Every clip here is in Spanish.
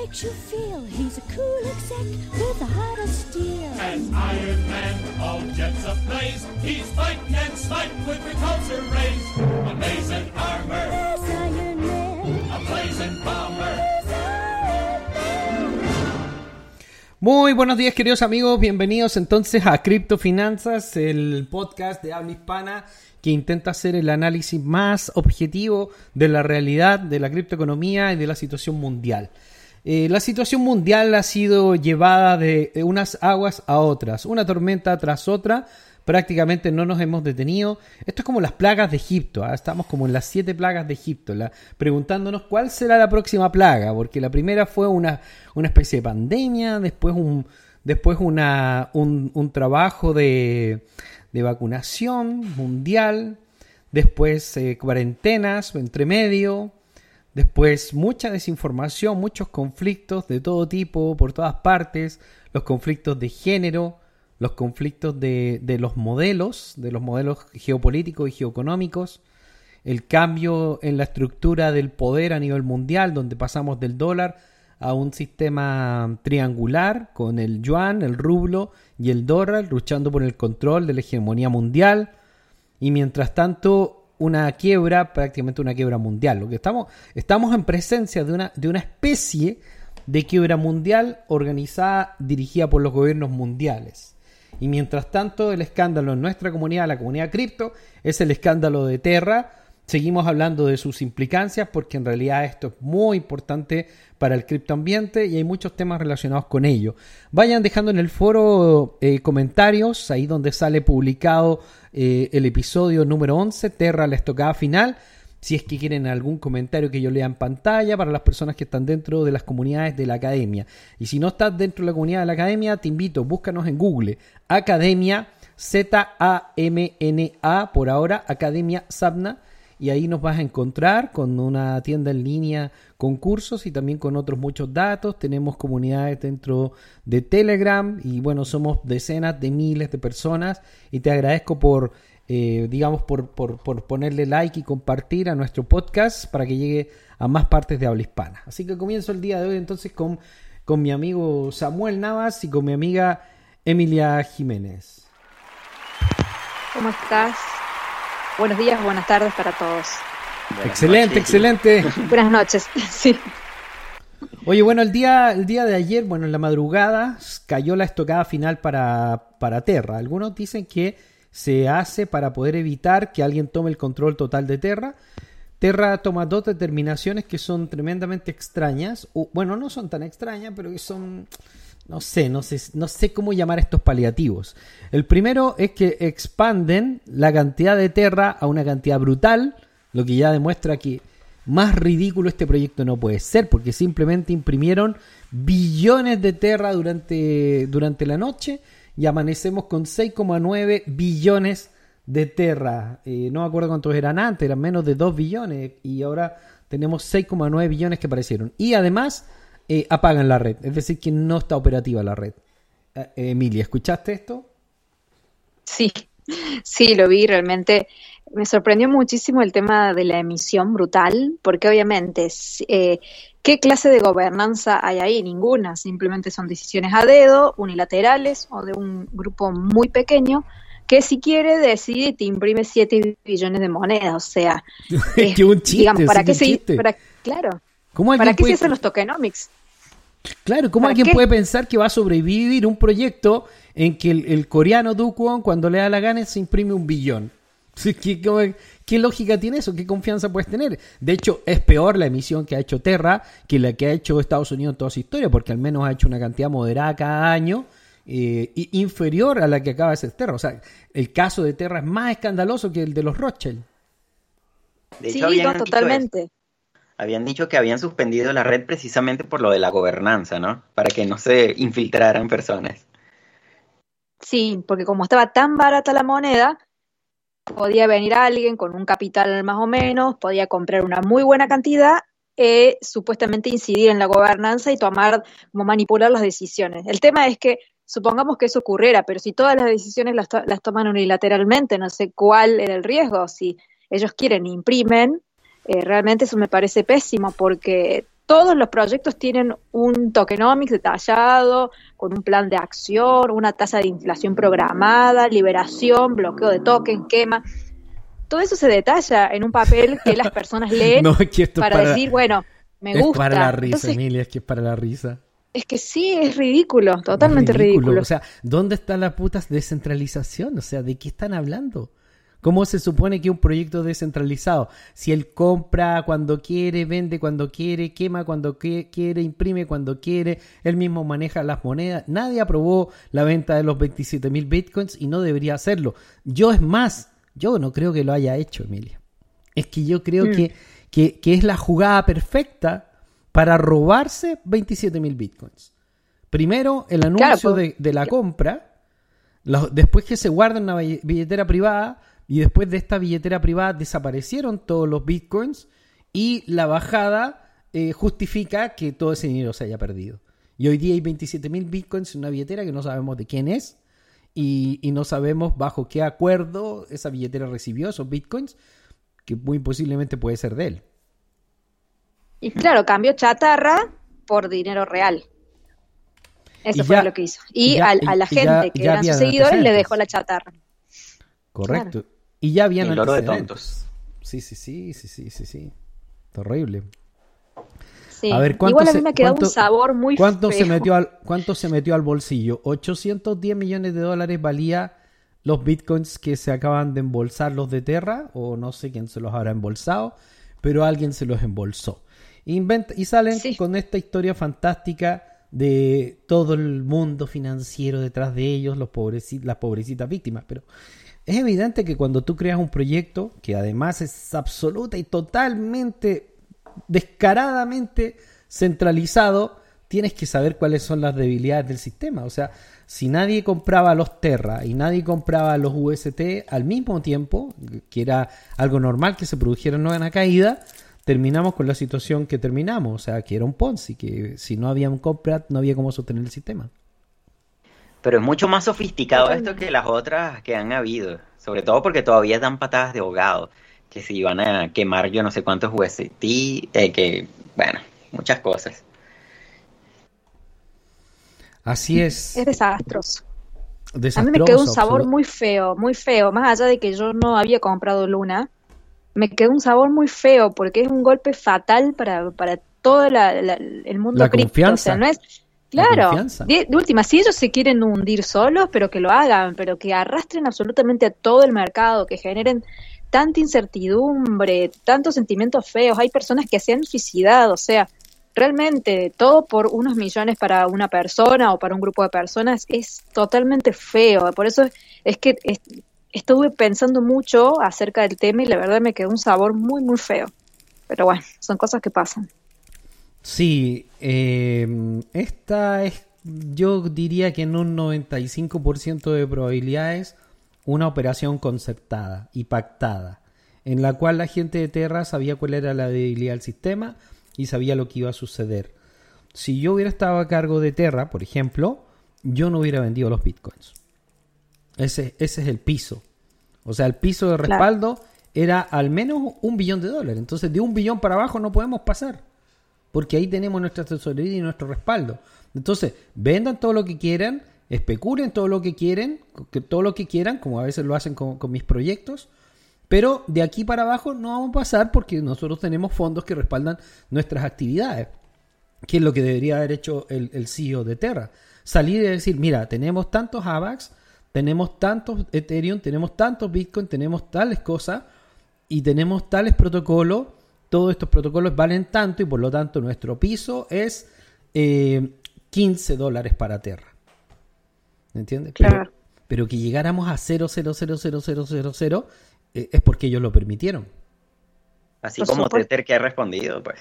makes you feel he's a cool exec with a heart of steel. As Iron Man, all jets ablaze, he's fighting and smiting with repulsor rays. Amazing armor, There's Iron Man. a blazing bomber. There's Iron Man. Muy buenos días queridos amigos, bienvenidos entonces a Criptofinanzas, el podcast de habla hispana que intenta hacer el análisis más objetivo de la realidad de la criptoeconomía y de la situación mundial. Eh, la situación mundial ha sido llevada de, unas aguas a otras, una tormenta tras otra, prácticamente no nos hemos detenido. Esto es como las plagas de Egipto, ¿ah? estamos como en las siete plagas de Egipto, preguntándonos cuál será la próxima plaga, porque la primera fue una, una especie de pandemia, después un, después una, un, un trabajo de, de vacunación mundial, después eh, cuarentenas entre medio, Después mucha desinformación, muchos conflictos de todo tipo por todas partes, los conflictos de género, los conflictos de, de los modelos, de los modelos geopolíticos y geoeconómicos, el cambio en la estructura del poder a nivel mundial, donde pasamos del dólar a un sistema triangular con el yuan, el rublo y el dólar luchando por el control de la hegemonía mundial. Y mientras tanto una quiebra, prácticamente una quiebra mundial. Lo que estamos, estamos en presencia de una, de una especie de quiebra mundial organizada, dirigida por los gobiernos mundiales. Y mientras tanto, el escándalo en nuestra comunidad, la comunidad cripto, es el escándalo de Terra. Seguimos hablando de sus implicancias porque en realidad esto es muy importante para el criptoambiente y hay muchos temas relacionados con ello. Vayan dejando en el foro eh, comentarios, ahí donde sale publicado eh, el episodio número 11, Terra, la estocada final. Si es que quieren algún comentario que yo lea en pantalla para las personas que están dentro de las comunidades de la academia. Y si no estás dentro de la comunidad de la academia, te invito, búscanos en Google, Academia Z-A-M-N-A, por ahora, Academia Sabna y ahí nos vas a encontrar con una tienda en línea con cursos y también con otros muchos datos. Tenemos comunidades dentro de Telegram y bueno, somos decenas de miles de personas y te agradezco por, eh, digamos, por, por, por ponerle like y compartir a nuestro podcast para que llegue a más partes de habla hispana. Así que comienzo el día de hoy entonces con, con mi amigo Samuel Navas y con mi amiga Emilia Jiménez. ¿Cómo estás? Buenos días, buenas tardes para todos. excelente, excelente. Buenas noches. Sí. Oye, bueno, el día, el día de ayer, bueno, en la madrugada cayó la estocada final para, para Terra. Algunos dicen que se hace para poder evitar que alguien tome el control total de Terra. Terra toma dos determinaciones que son tremendamente extrañas. o, bueno, no son tan extrañas, pero que son, no sé, no sé, no sé cómo llamar estos paliativos. El primero es que expanden la cantidad de Terra a una cantidad brutal, lo que ya demuestra que más ridículo este proyecto no puede ser, porque simplemente imprimieron billones de Terra durante, durante la noche y amanecemos con 6,9 billones de Terra. Eh, no me acuerdo cuántos eran antes, eran menos de 2 billones y ahora tenemos 6,9 billones que aparecieron. Y además eh, apagan la red, es decir, que no está operativa la red. Eh, Emilia, ¿escuchaste esto? Sí, sí, lo vi realmente. Me sorprendió muchísimo el tema de la emisión brutal, porque obviamente, eh, ¿qué clase de gobernanza hay ahí? Ninguna, simplemente son decisiones a dedo, unilaterales o de un grupo muy pequeño que si quiere decide y te imprime 7 billones de monedas, o sea, Es que un chiste, digamos, ¿para qué se, para- claro, ¿Cómo ¿para qué se hacen los tokenomics? Claro, ¿cómo ¿Para alguien qué? puede pensar que va a sobrevivir un proyecto en que el, el coreano Do Kwon, cuando le da la gana, se imprime un billón? ¿Qué, lógica tiene eso? ¿Qué confianza puedes tener? De hecho, es peor la emisión que ha hecho Terra que la que ha hecho Estados Unidos en toda su historia, porque al menos ha hecho una cantidad moderada cada año, eh, y inferior a la que acaba de ser Terra. O sea, el caso de Terra es más escandaloso que el de los Rothschild. De Sí, hecho, no, totalmente. eso. Habían dicho que habían suspendido la red precisamente por lo de la gobernanza, ¿no? Para que no se infiltraran personas. Sí, porque como estaba tan barata la moneda, podía venir alguien con un capital más o menos, podía comprar una muy buena cantidad e supuestamente incidir en la gobernanza y tomar, como manipular las decisiones. El tema es que supongamos que eso ocurriera, pero si todas las decisiones las, to- las toman unilateralmente, no sé cuál era el riesgo, si ellos quieren imprimen, eh, realmente eso me parece pésimo porque todos los proyectos tienen un tokenomics detallado, con un plan de acción, una tasa de inflación programada, liberación, bloqueo de token, quema. Todo eso se detalla en un papel que las personas leen No, es que esto es para, para- decir, bueno, me es gusta. para la risa, Entonces, Emilia, es que es para la risa. es que sí, es ridículo, totalmente Es ridículo. O sea, ¿dónde está la puta descentralización? O sea, ¿de qué están hablando? ¿Cómo se supone que un proyecto descentralizado? Si él compra cuando quiere, vende cuando quiere, quema cuando quiere, imprime cuando quiere, él mismo maneja las monedas. Nadie aprobó la venta de los 27 mil bitcoins y no debería hacerlo. Yo es más, yo no creo que lo haya hecho, Emilia. Es que yo creo Mm. que, que, que es la jugada perfecta para robarse 27 mil bitcoins. Primero, el anuncio pues, de, de la compra, los- después que se guarda en una bill- billetera privada, y después de esta billetera privada desaparecieron todos los bitcoins, y la bajada eh, justifica que todo ese dinero se haya perdido. Y hoy día hay 27 mil bitcoins en una billetera que no sabemos de quién es, y, y no sabemos bajo qué acuerdo esa billetera recibió esos bitcoins, que muy posiblemente puede ser de él. Y claro, cambió chatarra por dinero real. Eso Y fue ya- lo que hizo. y ya- a la ya- gente que eran sus seguidores le dejó la chatarra. Correcto. Y ya habían El oro de tontos. Sí, sí, sí, sí, sí, sí, sí. Horrible. Sí. A ver, ¿cuánto Igual a se- mí me quedó un sabor muy ¿Cuánto se metió al cuánto se metió al bolsillo? 810 millones de dólares valía los bitcoins que se acaban de embolsar los de Terra o no sé quién se los habrá embolsado, pero alguien se los embolsó. Y salen Sí. con esta historia fantástica de todo el mundo financiero detrás de ellos, los pobreci- las pobrecitas víctimas, pero es evidente que cuando tú creas un proyecto que además es absoluta y totalmente descaradamente centralizado, tienes que saber cuáles son las debilidades del sistema. O sea, si nadie compraba los Terra y nadie compraba los UST al mismo tiempo, que era algo normal que se produjera una caída, terminamos con la situación que terminamos. O sea, que era un Ponzi, que si no había un compra, no había cómo sostener el sistema. Pero es mucho más sofisticado esto que las otras que han habido. Sobre todo porque todavía dan patadas de ahogado. Que si van a quemar yo no sé cuántos UST, eh, que, bueno, muchas cosas. Así es. Es desastroso. A mí me quedó un sabor muy feo, muy feo. Más allá de que yo no había comprado Luna, me quedó un sabor muy feo porque es un golpe fatal para, para todo la- la- el mundo La cripto. confianza. O sea, no es. La Claro, de, de última, si ellos se quieren hundir solos, pero que lo hagan, pero que arrastren absolutamente a todo el mercado, que generen tanta incertidumbre, tantos sentimientos feos. Hay personas que se han suicidado, o sea, realmente todo por unos millones para una persona o para un grupo de personas es totalmente feo. Por eso es que es- estuve pensando mucho acerca del tema y la verdad me quedó un sabor muy, muy feo. Pero bueno, son cosas que pasan. Sí, eh, esta es, yo diría que en un 95% de probabilidades, una operación concertada y pactada, en la cual la gente de Terra sabía cuál era la debilidad del sistema y sabía lo que iba a suceder. Si yo hubiera estado a cargo de Terra, por ejemplo, yo no hubiera vendido los bitcoins. Ese, ese es el piso. O sea, el piso de Claro. respaldo era al menos un billón de dólares. Entonces, de un billón para abajo no podemos pasar porque ahí tenemos nuestra tesorería y nuestro respaldo. Entonces, vendan todo lo que quieran, especulen todo lo que quieren, todo lo que quieran, como a veces lo hacen con, con mis proyectos, pero de aquí para abajo no vamos a pasar porque nosotros tenemos fondos que respaldan nuestras actividades, que es lo que debería haber hecho el, el CEO de Terra. Salir y decir, mira, tenemos tantos AVAX, tenemos tantos Ethereum, tenemos tantos Bitcoin, tenemos tales cosas y tenemos tales protocolos, todos estos protocolos valen tanto y por lo tanto nuestro piso es eh, 15 dólares para Terra. ¿Me entiendes? Pero- Claro. Pero, que llegáramos a 0,0000000 eh, es porque ellos lo permitieron. Así como. Tether que ha respondido, pues.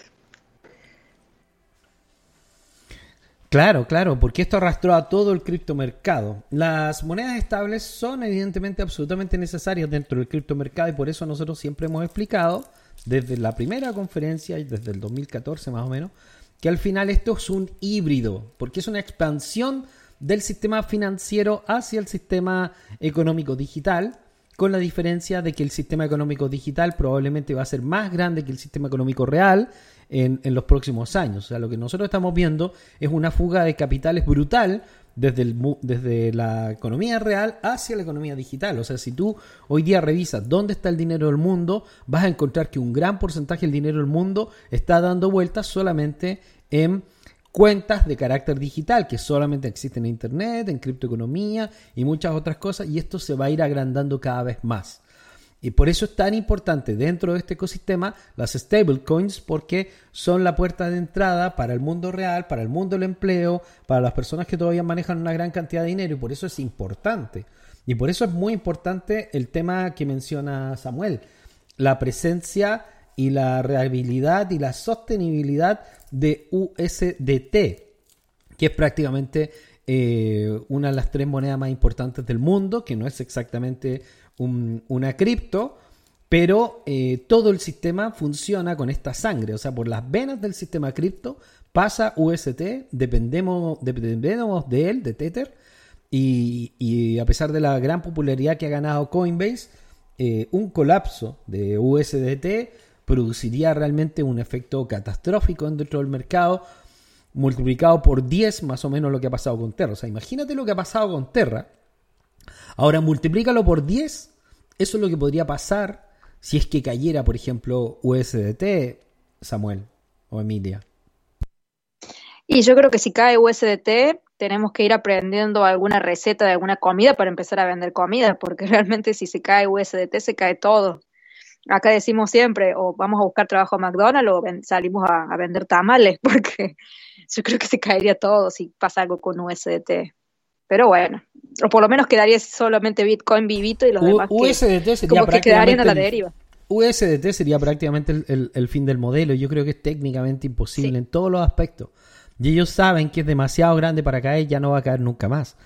Claro, claro, porque esto arrastró a todo el criptomercado. Las monedas estables son evidentemente absolutamente necesarias dentro del criptomercado y por eso nosotros siempre hemos explicado desde la primera conferencia y desde el 2014 más o menos que al final esto es un híbrido, porque es una expansión del sistema financiero hacia el sistema económico digital con la diferencia de que el sistema económico digital probablemente va a ser más grande que el sistema económico real en, en los próximos años. O sea, lo que nosotros estamos viendo es una fuga de capitales brutal desde, el, desde la economía real hacia la economía digital. O sea, si tú hoy día revisas dónde está el dinero del mundo, vas a encontrar que un gran porcentaje del dinero del mundo está dando vueltas solamente en cuentas de carácter digital que solamente existen en Internet, en criptoeconomía y muchas otras cosas, y esto se va a ir agrandando cada vez más. Y por eso es tan importante dentro de este ecosistema las stablecoins porque son la puerta de entrada para el mundo real, para el mundo del empleo, para las personas que todavía manejan una gran cantidad de dinero y por eso es importante. Y por eso es muy importante el tema que menciona Samuel, la presencia y la reabilidad y la sostenibilidad de USDT, que es prácticamente eh, una de las tres monedas más importantes del mundo, que no es exactamente un- una cripto, pero eh, todo el sistema funciona con esta sangre, o sea, por las venas del sistema cripto pasa UST, dependemos, dependemos de él, de Tether, y, y a pesar de la gran popularidad que ha ganado Coinbase, eh, un colapso de USDT produciría realmente un efecto catastrófico dentro del mercado, multiplicado por 10 más o menos lo que ha pasado con Terra. O sea, imagínate lo que ha pasado con Terra. Ahora multiplícalo por 10. Eso es lo que podría pasar si es que cayera, por ejemplo, USDT, Samuel o Emilia. Y yo creo que si cae USDT, tenemos que ir aprendiendo alguna receta de alguna comida para empezar a vender comida, porque realmente si se cae USDT, se cae todo. Acá decimos siempre, o vamos a buscar trabajo a McDonald's o salimos a vender tamales, porque yo creo que se caería todo si pasa algo con USDT. Pero bueno, o por lo menos quedaría solamente Bitcoin vivito y los U- demás que, USDT sería como que quedarían a la prácticamente el- deriva. USDT sería prácticamente el, el- el fin del modelo. Yo creo que es técnicamente imposible Sí. en todos los aspectos. Y ellos saben que es demasiado grande para caer, ya no va a caer nunca más.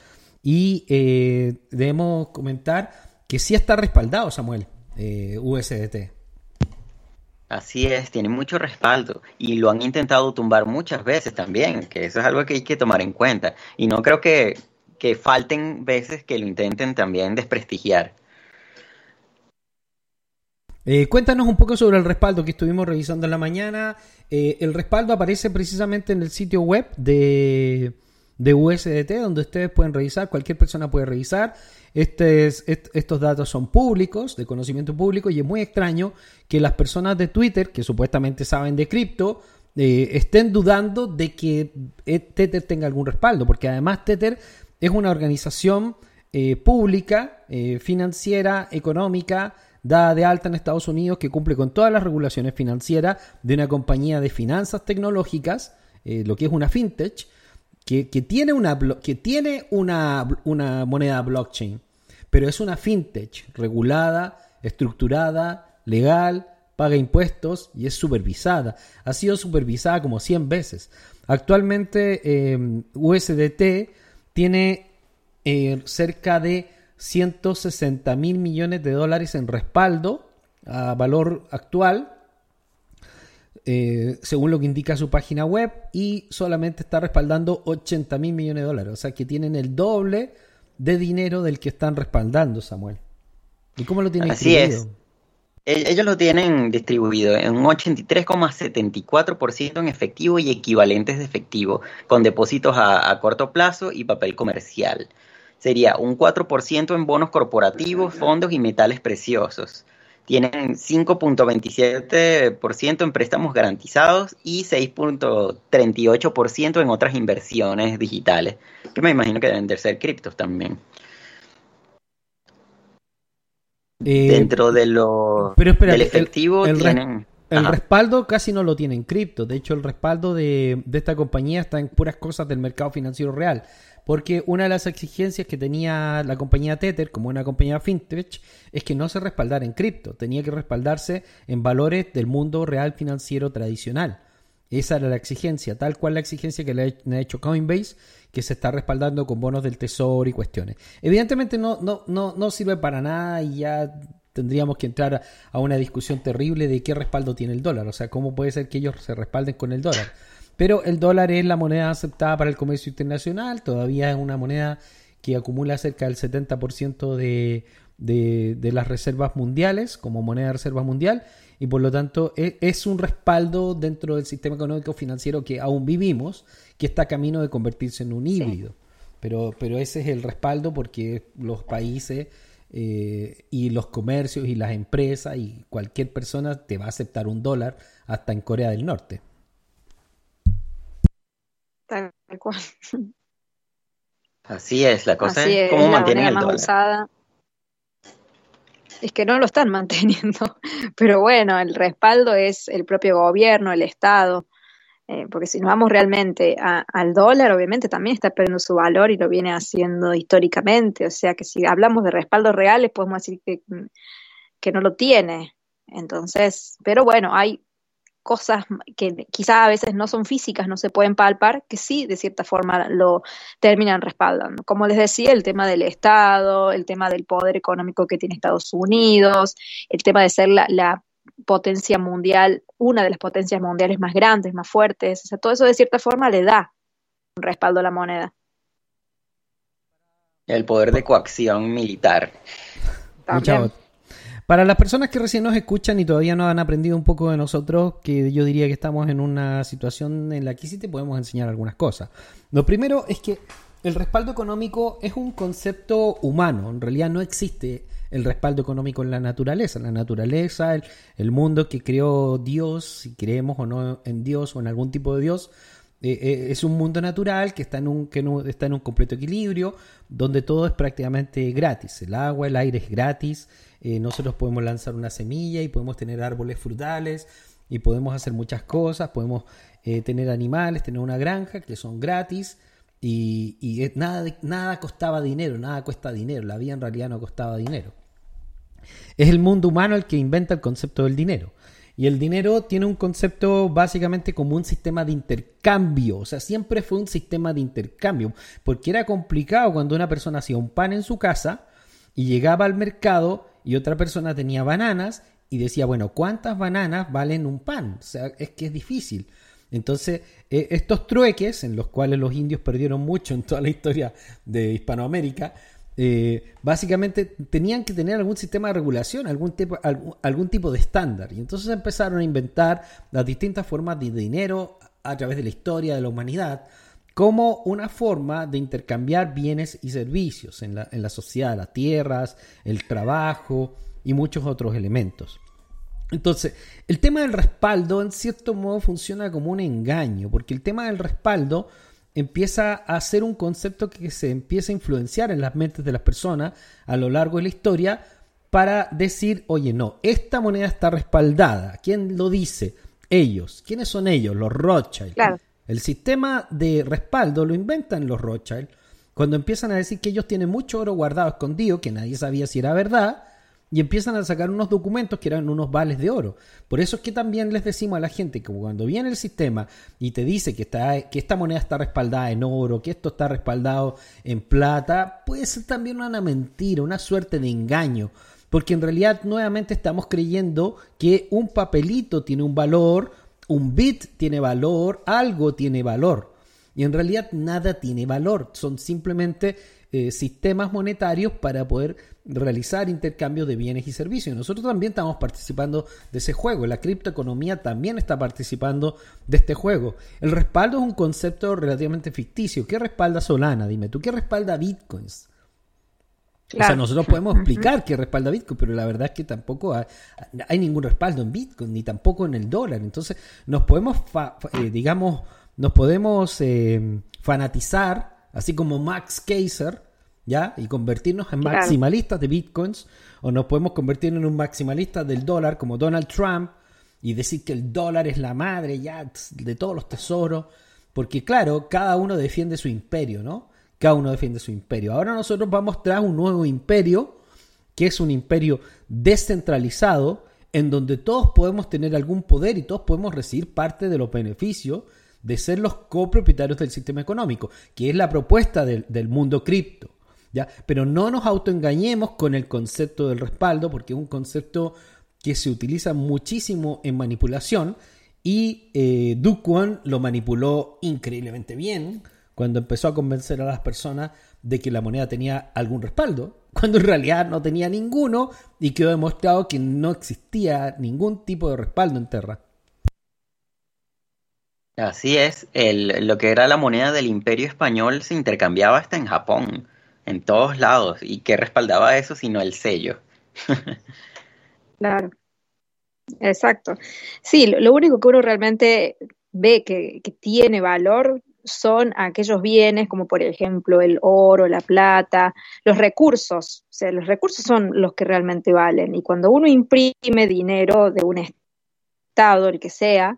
Y eh, debemos comentar que sí está respaldado, Samuel, eh, USDT. Así es, tiene mucho respaldo y lo han intentado tumbar muchas veces también, que eso es algo que hay que tomar en cuenta. Y no creo que, que falten veces que lo intenten también desprestigiar. Eh, cuéntanos un poco sobre el respaldo que estuvimos revisando en la mañana. Eh, el respaldo aparece precisamente en el sitio web de, de USDT, donde ustedes pueden revisar, cualquier persona puede revisar. Este es- est- estos datos son públicos, de conocimiento público, y es muy extraño que las personas de Twitter, que supuestamente saben de cripto, eh, estén dudando de que Tether tenga algún respaldo, porque además Tether es una organización eh, pública, eh, financiera, económica, dada de alta en Estados Unidos, que cumple con todas las regulaciones financieras de una compañía de finanzas tecnológicas, eh, lo que es una fintech, que, que tiene, una, que tiene una, una moneda blockchain, pero es una fintech regulada, estructurada, legal, paga impuestos y es supervisada. Ha sido supervisada como 100 veces. Actualmente USDT tiene eh, cerca de 160 mil millones de dólares en respaldo a valor actual, eh, según lo que indica su página web, y solamente está respaldando 80 mil millones de dólares. O sea que tienen el doble de dinero del que están respaldando, Samuel. ¿Y cómo lo tienen Así es. E- Ellos lo tienen distribuido en un 83,74% en efectivo y equivalentes de efectivo, con depósitos a, a corto plazo y papel comercial. Sería un 4% en bonos corporativos, fondos y metales preciosos. Tienen 5.27% en préstamos garantizados y 6.38% en otras inversiones digitales, que me imagino que deben de ser criptos también. Eh, Dentro de lo pero del el- efectivo el tienen... El Ajá. respaldo casi no lo tiene en cripto. De hecho, el respaldo de, de esta compañía está en puras cosas del mercado financiero real. Porque una de las exigencias que tenía la compañía Tether, como una compañía fintech, es que no se respaldara en cripto. Tenía que respaldarse en valores del mundo real financiero tradicional. Esa era la exigencia, tal cual la exigencia que le ha- hecho Coinbase, que se está respaldando con bonos del tesoro y cuestiones. Evidentemente no, no, no, no sirve para nada y ya tendríamos que entrar a, una discusión terrible de qué respaldo tiene el dólar. O sea, cómo puede ser que ellos se respalden con el dólar. Pero el dólar es la moneda aceptada para el comercio internacional, todavía es una moneda que acumula cerca del 70% de, de, de las reservas mundiales como moneda de reserva mundial y por lo tanto e- es, un respaldo dentro del sistema económico financiero que aún vivimos, que está camino de convertirse en un híbrido. Pero, pero ese es el respaldo porque los países eh, y los comercios y las empresas y cualquier persona te va a aceptar un dólar hasta en Corea del Norte. Tal cual. Así es, la cosa Así es es, cómo mantienen el más dólar. usada. Es que no lo están manteniendo, pero bueno, el respaldo es el propio gobierno, el Estado, eh, porque si nos vamos realmente al dólar, obviamente también está perdiendo su valor y lo viene haciendo históricamente, o sea que si hablamos de respaldos reales, podemos decir que, que no lo tiene. Entonces, pero bueno, hay cosas que quizá a veces no son físicas, no se pueden palpar, que sí, de cierta forma, lo terminan respaldando. Como les decía, el tema del Estado, el tema del poder económico que tiene Estados Unidos, el tema de ser la, la potencia mundial, una de las potencias mundiales más grandes, más fuertes, o sea, todo eso de cierta forma le da un respaldo a la moneda. El poder de coacción militar. Mucha Para las personas que recién nos escuchan y todavía no han aprendido un poco de nosotros, que yo diría que estamos en una situación en la que sí te podemos enseñar algunas cosas. Lo primero es que el respaldo económico es un concepto humano. En realidad no existe el respaldo económico en la naturaleza. La naturaleza, el, el mundo que creó Dios, si creemos o no en Dios o en algún tipo de Dios, eh, eh, es un mundo natural que está en un que no- está en un completo equilibrio donde todo es prácticamente gratis el agua el aire es gratis eh, nosotros podemos lanzar una semilla y podemos tener árboles frutales y podemos hacer muchas cosas podemos eh, tener animales tener una granja que son gratis y, y nada nada costaba dinero nada cuesta dinero la vida en realidad no costaba dinero es el mundo humano el que inventa el concepto del dinero. Y el dinero tiene un concepto básicamente como un sistema de intercambio. O sea, siempre fue un sistema de intercambio. Porque era complicado cuando una persona hacía un pan en su casa y llegaba al mercado y otra persona tenía bananas y decía, bueno, ¿cuántas bananas valen un pan? O sea, es que es difícil. Entonces, eh, estos trueques, en los cuales los indios perdieron mucho en toda la historia de Hispanoamérica, eh, básicamente tenían que tener algún sistema de regulación, algún tipo, algún tipo de estándar. Y entonces empezaron a inventar las distintas formas de dinero a través de la historia de la humanidad como una forma de intercambiar bienes y servicios en la, en la sociedad, las tierras, el trabajo y muchos otros elementos. Entonces, el tema del respaldo en cierto modo funciona como un engaño, porque el tema del respaldo empieza a ser un concepto que se empieza a influenciar en las mentes de las personas a lo largo de la historia para decir, oye, no, esta moneda está respaldada. ¿Quién lo dice? Ellos. ¿Quiénes son ellos? Los Rothschild. Claro. El sistema de respaldo lo inventan los Rothschild cuando empiezan a decir que ellos tienen mucho oro guardado escondido, que nadie sabía si era verdad, y empiezan a sacar unos documentos que eran unos vales de oro. Por eso es que también les decimos a la gente que cuando viene el sistema y te dice que, está, que esta moneda está respaldada en oro, que esto está respaldado en plata, puede ser también una mentira, una suerte de engaño. Porque en realidad nuevamente estamos creyendo que un papelito tiene un valor, un bit tiene valor, algo tiene valor. Y en realidad nada tiene valor, son simplemente eh, sistemas monetarios para poder realizar intercambios de bienes y servicios. Nosotros también estamos participando de ese juego, la criptoeconomía también está participando de este juego. El respaldo es un concepto relativamente ficticio. ¿Qué respalda Solana? Dime, ¿tú qué respalda Bitcoins? O sea, nosotros podemos explicar qué respalda Bitcoin, pero la verdad es que tampoco hay, hay ningún respaldo en Bitcoin, ni tampoco en el dólar. Entonces, nos podemos, fa- eh, digamos, nos podemos eh, fanatizar, así como Max Kaiser, ¿ya? Y convertirnos en Claro. maximalistas de Bitcoins, o nos podemos convertir en un maximalista del dólar, como Donald Trump, y decir que el dólar es la madre ya de todos los tesoros, porque claro, cada uno defiende su imperio, ¿no? Cada uno defiende su imperio. Ahora nosotros vamos tras un nuevo imperio, que es un imperio descentralizado, en donde todos podemos tener algún poder y todos podemos recibir parte de los beneficios de ser los copropietarios del sistema económico, que es la propuesta del, mundo cripto. ¿ya? Pero no nos autoengañemos con el concepto del respaldo, porque es un concepto que se utiliza muchísimo en manipulación y eh, Kwon lo manipuló increíblemente bien cuando empezó a convencer a las personas de que la moneda tenía algún respaldo cuando en realidad no tenía ninguno y quedó demostrado que no existía ningún tipo de respaldo en Terra. Así es, el, lo que era la moneda del Imperio Español se intercambiaba hasta en Japón, en todos lados. ¿Y qué respaldaba eso sino el sello? Claro, exacto. Sí, lo, lo único que uno realmente ve que, que tiene valor son aquellos bienes como por ejemplo el oro, la plata, los recursos. O sea, los recursos son los que realmente valen. Y cuando uno imprime dinero de un estado, el que sea,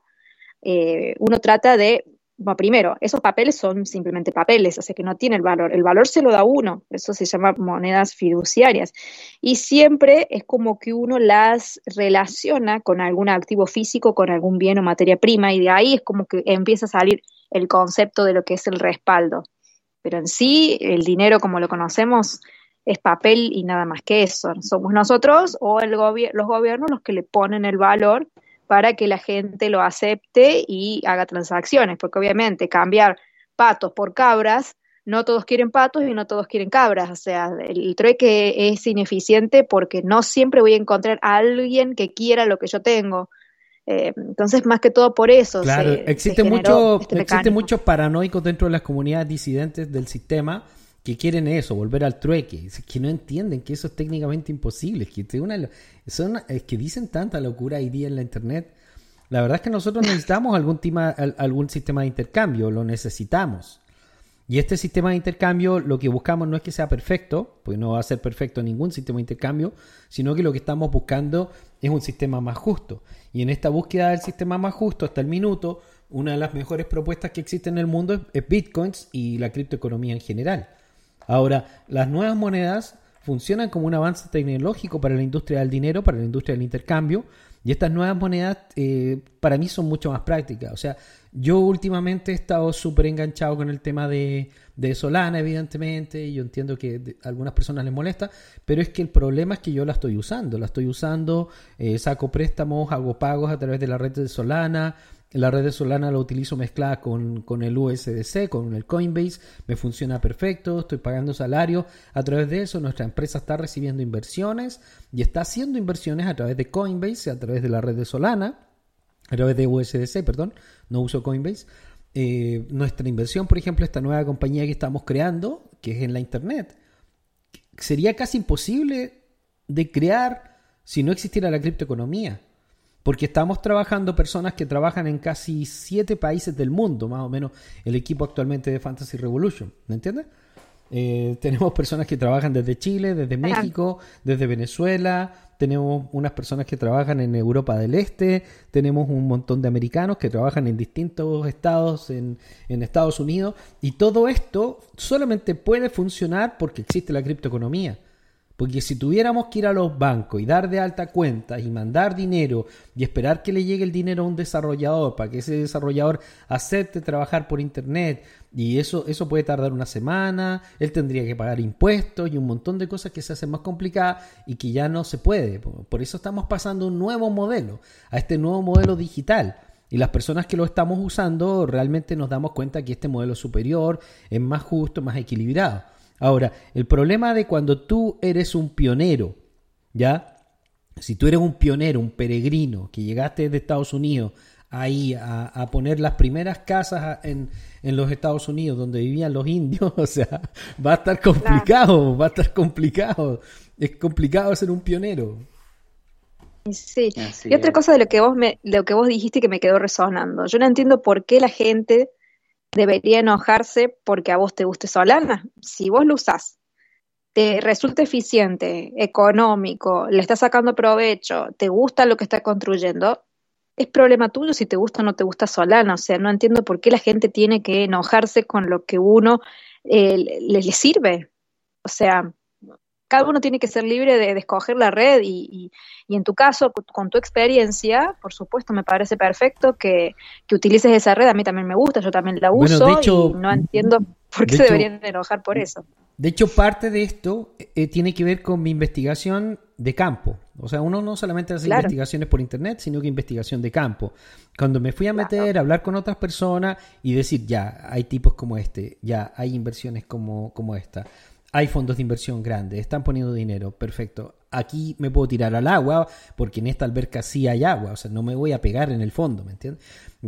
eh, uno trata de, bueno, primero, esos papeles son simplemente papeles, o sea que no tiene el valor. El valor se lo da uno, eso se llama monedas fiduciarias. Y siempre es como que uno las relaciona con algún activo físico, con algún bien o materia prima, y de ahí es como que empieza a salir el concepto de lo que es el respaldo. Pero en sí, el dinero como lo conocemos es papel y nada más que eso. Somos nosotros o el gobi los gobiernos los que le ponen el valor para que la gente lo acepte y haga transacciones, porque obviamente cambiar patos por cabras, no todos quieren patos y no todos quieren cabras, o sea, el trueque es ineficiente porque no siempre voy a encontrar a alguien que quiera lo que yo tengo. Eh, entonces, más que todo por eso. Claro, se, existe, se mucho, este existe muchos paranoicos dentro de las comunidades disidentes del sistema que quieren eso, volver al trueque, que no entienden que eso es técnicamente imposible, que una, son, es que dicen tanta locura hoy día en la internet. La verdad es que nosotros necesitamos algún, tema, algún sistema de intercambio, lo necesitamos. Y este sistema de intercambio lo que buscamos no es que sea perfecto, pues no va a ser perfecto ningún sistema de intercambio, sino que lo que estamos buscando es un sistema más justo. Y en esta búsqueda del sistema más justo hasta el minuto, una de las mejores propuestas que existe en el mundo es Bitcoins y la criptoeconomía en general. Ahora, las nuevas monedas funcionan como un avance tecnológico para la industria del dinero, para la industria del intercambio, y estas nuevas monedas eh, para mí son mucho más prácticas. O sea, yo últimamente he estado súper enganchado con el tema de, de, Solana, evidentemente, y yo entiendo que a algunas personas les molesta, pero es que el problema es que yo la estoy usando. La estoy usando, eh, saco préstamos, hago pagos a través de la red de Solana, la red de Solana la utilizo mezclada con, con, el USDC, con el Coinbase, me funciona perfecto, estoy pagando salario a través de eso, nuestra empresa está recibiendo inversiones y está haciendo inversiones a través de Coinbase, a través de la red de Solana, a través de USDC, perdón, no uso Coinbase. Eh, nuestra inversión, por ejemplo, esta nueva compañía que estamos creando, que es en la Internet, sería casi imposible de crear si no existiera la criptoeconomía. Porque estamos trabajando personas que trabajan en casi siete países del mundo, más o menos el equipo actualmente de Fantasy Revolution. ¿Me entiendes? Eh, tenemos personas que trabajan desde Chile, desde México, desde Venezuela, tenemos unas personas que trabajan en Europa del Este, tenemos un montón de americanos que trabajan en distintos estados en, en Estados Unidos y todo esto solamente puede funcionar porque existe la criptoeconomía. Porque si tuviéramos que ir a los bancos y dar de alta cuentas y mandar dinero y esperar que le llegue el dinero a un desarrollador para que ese desarrollador acepte trabajar por internet y eso, eso puede tardar una semana, él tendría que pagar impuestos y un montón de cosas que se hacen más complicadas y que ya no se puede. Por eso estamos pasando a un nuevo modelo, a este nuevo modelo digital. Y las personas que lo estamos usando realmente nos damos cuenta que este modelo superior, es más justo, más equilibrado. Ahora, el problema de cuando tú eres un pionero, ¿ya? Si tú eres un pionero, un peregrino, que llegaste de Estados Unidos ahí a, poner las primeras casas en, en, los Estados Unidos donde vivían los indios, o sea, va a estar complicado, va a estar complicado. Es complicado ser un pionero. Sí. y otra cosa de lo que vos me, lo que vos dijiste que me quedó resonando. Yo no entiendo por qué la gente debería enojarse porque a vos te guste Solana. Si vos lo usás, te resulta eficiente, económico, le estás sacando provecho, te gusta lo que está construyendo, es problema tuyo si te gusta o no te gusta Solana. O sea, no entiendo por qué la gente tiene que enojarse con lo que uno eh, le, le sirve. O sea, cada uno tiene que ser libre de, de escoger la red y, y, y, en tu caso, con tu experiencia, por supuesto, me parece perfecto que, que, utilices esa red. A mí también me gusta, yo también la uso bueno, de hecho, y no entiendo por qué se hecho, deberían enojar por eso. De hecho, parte de esto eh, tiene que ver con mi investigación de campo. O sea, uno no solamente hace claro. investigaciones por internet, sino que investigación de campo. Cuando me fui a meter, claro. a hablar con otras personas y decir, ya, hay tipos como este, ya, hay inversiones como, como esta hay fondos de inversión grandes, están poniendo dinero, perfecto. Aquí me puedo tirar al agua porque en esta alberca sí hay agua, o sea, no me voy a pegar en el fondo, ¿me entiendes?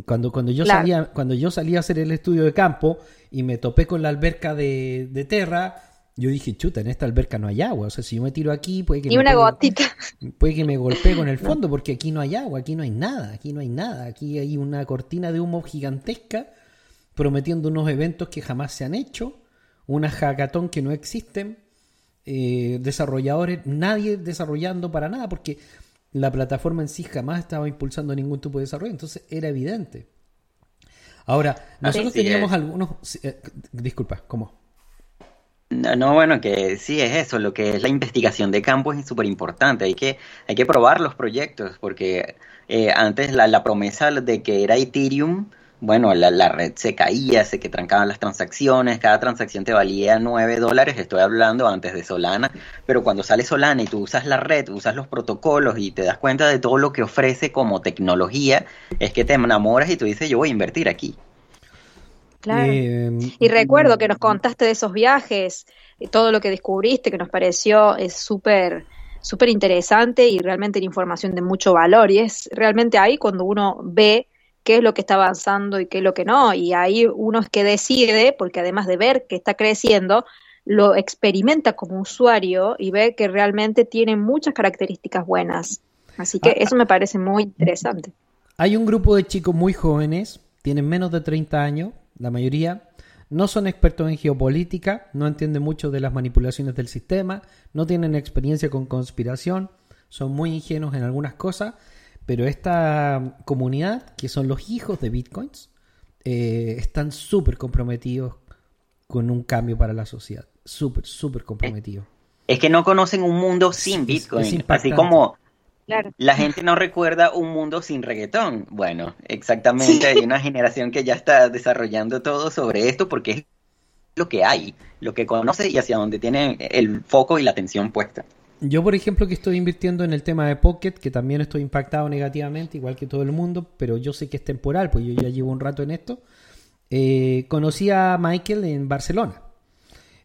Cuando, cuando, yo, Claro. salía, cuando yo salí a hacer el estudio de campo y me topé con la alberca de, de Terra, yo dije, chuta, en esta alberca no hay agua, o sea, si yo me tiro aquí, puede que Ni me una pegue- gotita. Puede que me golpee con el fondo porque aquí no hay agua, aquí no hay nada, aquí no hay nada, aquí hay una cortina de humo gigantesca prometiendo unos eventos que jamás se han hecho, una hackathon que no existen, eh, desarrolladores, nadie desarrollando para nada porque la plataforma en sí jamás estaba impulsando ningún tipo de desarrollo, entonces era evidente. Ahora, nosotros sí teníamos algunos... eh, disculpa, ¿cómo? No, no, bueno, que sí es eso, lo que es la investigación de campo es súper importante, hay que, hay que probar los proyectos, porque eh, antes la, la promesa de que era Ethereum, bueno, la, la red se caía, se que trancaban las transacciones, cada transacción te valía 9 dólares, estoy hablando antes de Solana, pero cuando sale Solana y tú usas la red, usas los protocolos y te das cuenta de todo lo que ofrece como tecnología, es que te enamoras y tú dices, yo voy a invertir aquí. Claro. Eh, Y recuerdo que nos contaste de esos viajes, y todo lo que descubriste, que nos pareció es súper súper interesante y realmente la información de mucho valor. Y es realmente ahí cuando uno ve qué es lo que está avanzando y qué es lo que no. Y ahí uno es que decide, porque además de ver que está creciendo, lo experimenta como usuario y ve que realmente tiene muchas características buenas. Así que Ah, eso me parece muy interesante. Hay un grupo de chicos muy jóvenes, tienen menos de 30 años, la mayoría, no son expertos en geopolítica, no entienden mucho de las manipulaciones del sistema, no tienen experiencia con conspiración, son muy ingenuos en algunas cosas, pero esta comunidad, que son los hijos de bitcoins, eh, están súper comprometidos con un cambio para la sociedad, súper, súper comprometidos. Es que no conocen un mundo sin Es- es Bitcoin, así como Claro. La gente no recuerda un mundo sin reggaetón. Bueno, exactamente, hay una generación que ya está desarrollando todo sobre esto porque es lo que hay, lo que conoce y hacia donde tiene el foco y la atención puesta. Yo, por ejemplo, que estoy invirtiendo en el tema de Pocket, que también estoy impactado negativamente, igual que todo el mundo, pero yo sé que es temporal, pues yo ya llevo un rato en esto. Eh, conocí a Michael en Barcelona.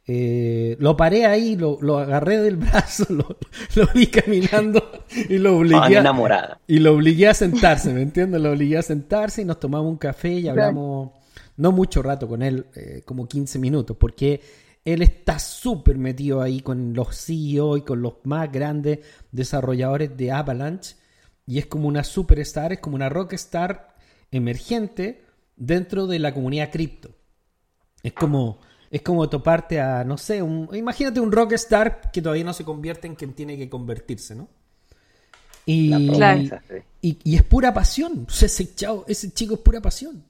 Eh, lo paré ahí, lo, lo agarré del brazo, lo, lo vi caminando y lo obligué a, enamorada. y lo obligué a sentarse, ¿me entiendes? Lo obligué a sentarse y nos tomamos un café y hablamos no mucho rato con él, eh, como 15 minutos, porque él está súper metido ahí con los CEO y con los más grandes desarrolladores de Avalanche y es como una superstar, es como una rockstar emergente dentro de la comunidad cripto. Es como, es como toparte a, no sé, un, imagínate un rockstar que todavía no se convierte en quien tiene que convertirse, ¿no? Y, y, y es pura pasión. O sea, ese, chavo, ese chico es pura pasión.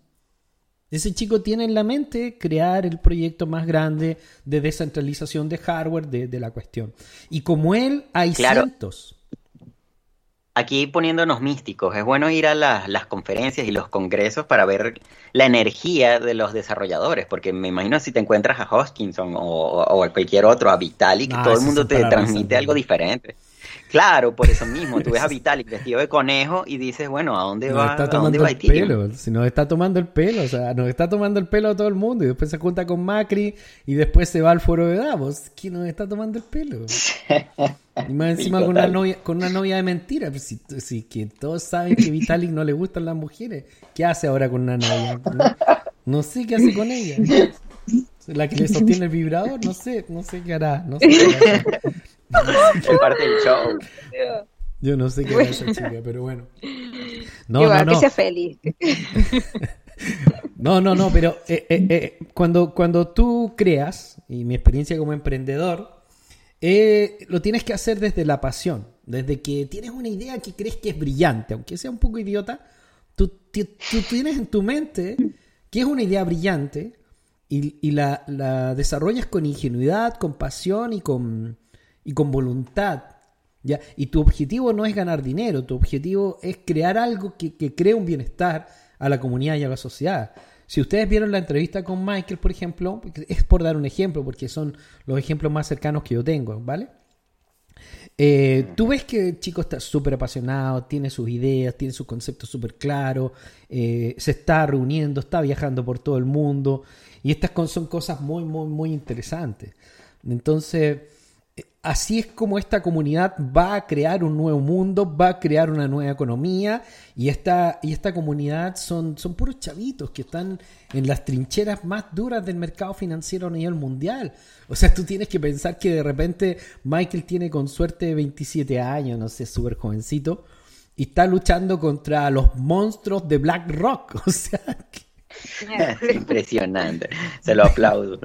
Ese chico tiene en la mente crear el proyecto más grande de descentralización de hardware de, de la cuestión. Y como él, hay Claro. cientos. Aquí poniéndonos místicos, es bueno ir a las, las conferencias y los congresos para ver la energía de los desarrolladores, porque me imagino si te encuentras a Hoskinson o, o a cualquier otro, a Vitalik, todo el mundo te transmite algo diferente. Claro, por eso mismo, tú ves a Vitalik vestido de conejo y dices, bueno, ¿a dónde Nos va, está ¿a dónde tomando va el pelo, si nos está tomando el pelo, o sea, nos está tomando el pelo a todo el mundo y después se junta con Macri y después se va al foro de Davos. ¿Quién nos está tomando el pelo? Y más encima con una novia, con una novia de mentira, pues si, si que todos saben que Vitalik no le gustan las mujeres, ¿qué hace ahora con una novia? No, no sé qué hace con ella. La que le sostiene el vibrador, no sé, no sé qué hará, no sé qué hará. Es parte del show. Yo no sé qué hará esa chica, pero bueno. No, Que no, no. que sea feliz. No, no, no, pero eh, eh, eh, cuando, cuando tú creas, y mi experiencia como emprendedor, eh, lo tienes que hacer desde la pasión, desde que tienes una idea que crees que es brillante, aunque sea un poco idiota, tú, tú tienes en tu mente que es una idea brillante y, y la, la desarrollas con ingenuidad, con pasión y con, y con voluntad. ¿ya? Y tu objetivo no es ganar dinero, tu objetivo es crear algo que, que cree un bienestar a la comunidad y a la sociedad. Si ustedes vieron la entrevista con Michael, por ejemplo, es por dar un ejemplo, porque son los ejemplos más cercanos que yo tengo, ¿vale? Eh, tú ves que el chico está súper apasionado, tiene sus ideas, tiene sus conceptos súper claros, eh, se está reuniendo, está viajando por todo el mundo y estas son cosas muy, muy, muy interesantes. Entonces, así es como esta comunidad va a crear un nuevo mundo, va a crear una nueva economía y esta, y esta comunidad son, son puros chavitos que están en las trincheras más duras del mercado financiero a nivel mundial. O sea, tú tienes que pensar que de repente Michael tiene con suerte 27 años, no sé, súper jovencito, y está luchando contra los monstruos de Black Rock. O sea, que- Impresionante. Se lo aplaudo.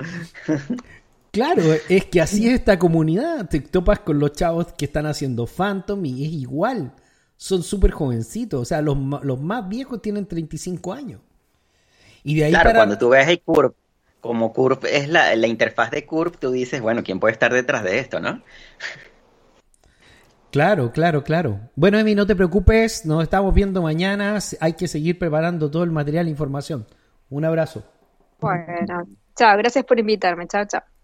Claro, es que así es esta comunidad. Te topas con los chavos que están haciendo Phantom y es igual. Son súper jovencitos. O sea, los, los más viejos tienen 35 años. Y de ahí Claro, para... cuando tú ves el Curve, como Curve es la, la interfaz de Curve, tú dices, bueno, ¿quién puede estar detrás de esto, no? Claro, claro, claro. Bueno, Emi, no te preocupes. Nos estamos viendo mañana. Hay que seguir preparando todo el material e información. Un abrazo. Bueno, chao, gracias por invitarme. Chao, chao.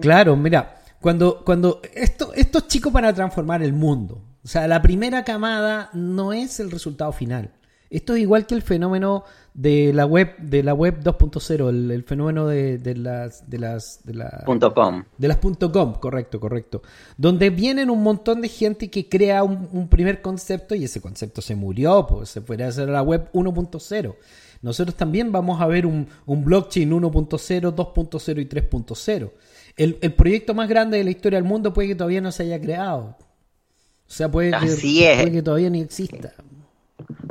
Claro, mira, cuando, cuando esto, estos chicos van a transformar el mundo. O sea, la primera camada no es el resultado final. Esto es igual que el fenómeno de la web, de la web 2.0, el, el fenómeno de, de las, de las, de la- Punto com. de las .com, correcto, correcto. Donde vienen un montón de gente que crea un, un primer concepto y ese concepto se murió, pues se puede hacer la web 1.0. Nosotros también vamos a ver un, un blockchain 1.0, 2.0 y 3.0. El, el proyecto más grande de la historia del mundo puede que todavía no se haya creado. O sea, puede que, Así es. puede que todavía ni exista.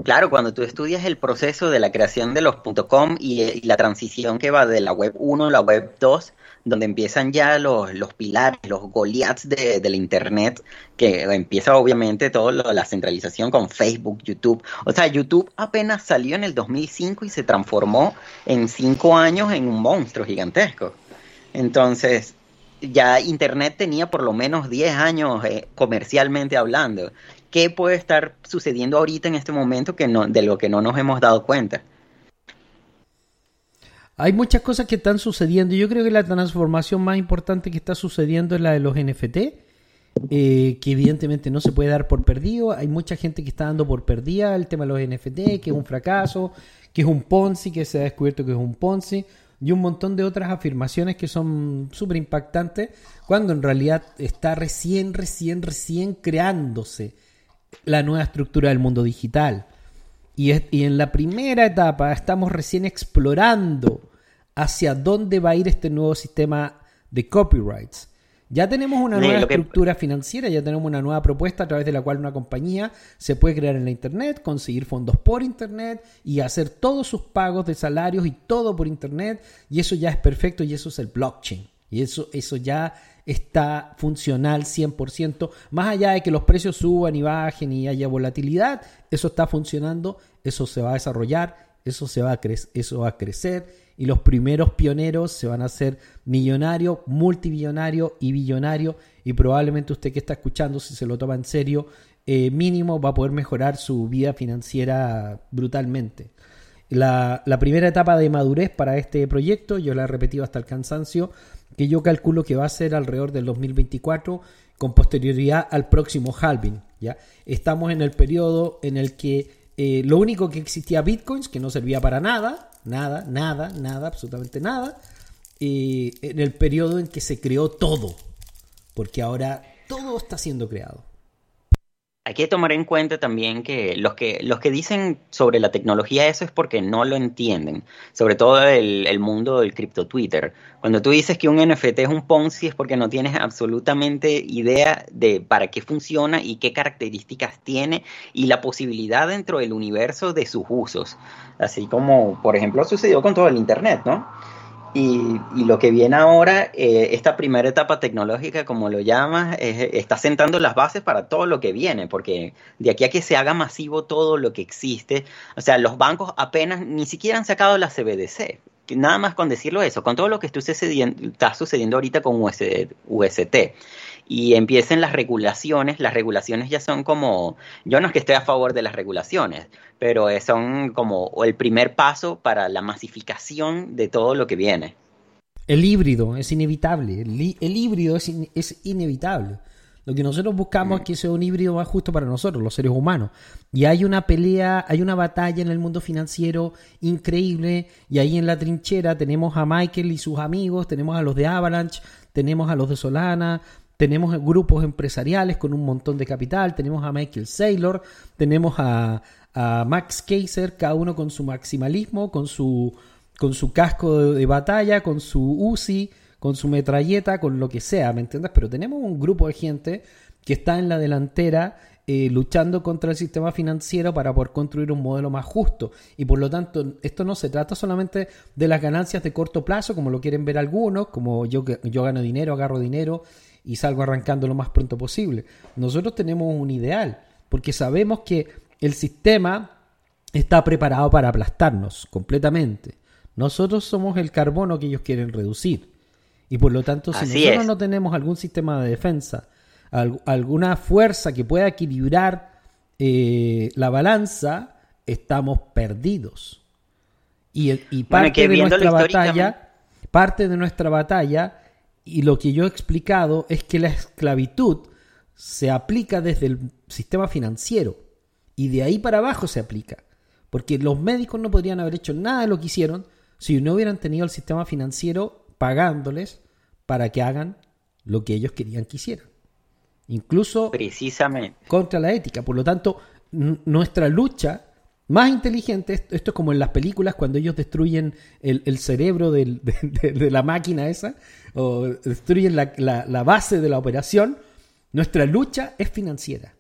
Claro, cuando tú estudias el proceso de la creación de los .com y, y la transición que va de la web 1 a la web 2, donde empiezan ya los, los pilares, los Goliaths de, de la Internet, que empieza obviamente toda la centralización con Facebook, YouTube. O sea, YouTube apenas salió en el 2005 y se transformó en cinco años en un monstruo gigantesco. Entonces, ya Internet tenía por lo menos 10 años eh, comercialmente hablando. ¿Qué puede estar sucediendo ahorita en este momento que no, de lo que no nos hemos dado cuenta? Hay muchas cosas que están sucediendo. Yo creo que la transformación más importante que está sucediendo es la de los NFT, eh, que evidentemente no se puede dar por perdido. Hay mucha gente que está dando por perdida el tema de los NFT, que es un fracaso, que es un Ponzi, que se ha descubierto que es un Ponzi, y un montón de otras afirmaciones que son súper impactantes, cuando en realidad está recién, recién, recién creándose la nueva estructura del mundo digital. Y, es- y en la primera etapa estamos recién explorando hacia dónde va a ir este nuevo sistema de copyrights. Ya tenemos una nueva que- estructura financiera, ya tenemos una nueva propuesta a través de la cual una compañía se puede crear en la Internet, conseguir fondos por Internet y hacer todos sus pagos de salarios y todo por Internet. Y eso ya es perfecto y eso es el blockchain. Y eso, eso ya está funcional 100%. Más allá de que los precios suban y bajen y haya volatilidad, eso está funcionando, eso se va a desarrollar, eso, se va a cre- eso va a crecer y los primeros pioneros se van a hacer millonario, multimillonario y billonario y probablemente usted que está escuchando, si se lo toma en serio, eh, mínimo va a poder mejorar su vida financiera brutalmente. La, la primera etapa de madurez para este proyecto, yo la he repetido hasta el cansancio, que yo calculo que va a ser alrededor del 2024 con posterioridad al próximo halving. ¿ya? Estamos en el periodo en el que eh, lo único que existía bitcoins, que no servía para nada, nada, nada, nada, absolutamente nada, eh, en el periodo en que se creó todo, porque ahora todo está siendo creado. Hay que tomar en cuenta también que los que los que dicen sobre la tecnología eso es porque no lo entienden, sobre todo el, el mundo del cripto Twitter. Cuando tú dices que un NFT es un Ponzi es porque no tienes absolutamente idea de para qué funciona y qué características tiene y la posibilidad dentro del universo de sus usos. Así como, por ejemplo, sucedió con todo el Internet, ¿no? Y, y lo que viene ahora, eh, esta primera etapa tecnológica, como lo llamas, es- está sentando las bases para todo lo que viene, porque de aquí a que se haga masivo todo lo que existe, o sea, los bancos apenas ni siquiera han sacado la CBDC. Nada más con decirlo eso, con todo lo que está sucediendo, está sucediendo ahorita con US UST y empiecen las regulaciones, las regulaciones ya son como, yo no es que esté a favor de las regulaciones, pero eh, son como el primer paso para la masificación de todo lo que viene. El híbrido es inevitable. El, hí- el híbrido es, es inevitable. Lo que nosotros buscamos es que sea un híbrido más justo para nosotros, los seres humanos. Y hay una pelea, hay una batalla en el mundo financiero increíble. Y ahí en la trinchera tenemos a Michael y sus amigos, tenemos a los de Avalanche, tenemos a los de Solana, tenemos grupos empresariales con un montón de capital, tenemos a Michael Saylor, tenemos a, a Max Kaiser, cada uno con su maximalismo, con su, con su casco de, batalla, con su UCI con su metralleta, con lo que sea, ¿me entiendes? Pero tenemos un grupo de gente que está en la delantera eh, luchando contra el sistema financiero para poder construir un modelo más justo. Y por lo tanto, esto no se trata solamente de las ganancias de corto plazo, como lo quieren ver algunos, como yo, yo gano dinero, agarro dinero y salgo arrancando lo más pronto posible. Nosotros tenemos un ideal, porque sabemos que el sistema está preparado para aplastarnos completamente. Nosotros somos el carbono que ellos quieren reducir. Y por lo tanto, si Así nosotros es. no tenemos algún sistema de defensa, al- alguna fuerza que pueda equilibrar eh, la balanza, estamos perdidos. Y, parte de nuestra batalla, parte de nuestra batalla, y lo que yo he explicado es que la esclavitud se aplica desde el sistema financiero y de ahí para abajo se aplica. Porque los médicos no podrían haber hecho nada de lo que hicieron si no hubieran tenido el sistema financiero pagándoles para que hagan lo que ellos querían que hicieran. Incluso Precisamente. contra la ética. Por lo tanto, nuestra lucha más inteligente, esto, es como en las películas cuando ellos destruyen el, cerebro de, la máquina esa, o destruyen la, la- base de la operación, nuestra lucha es financiera.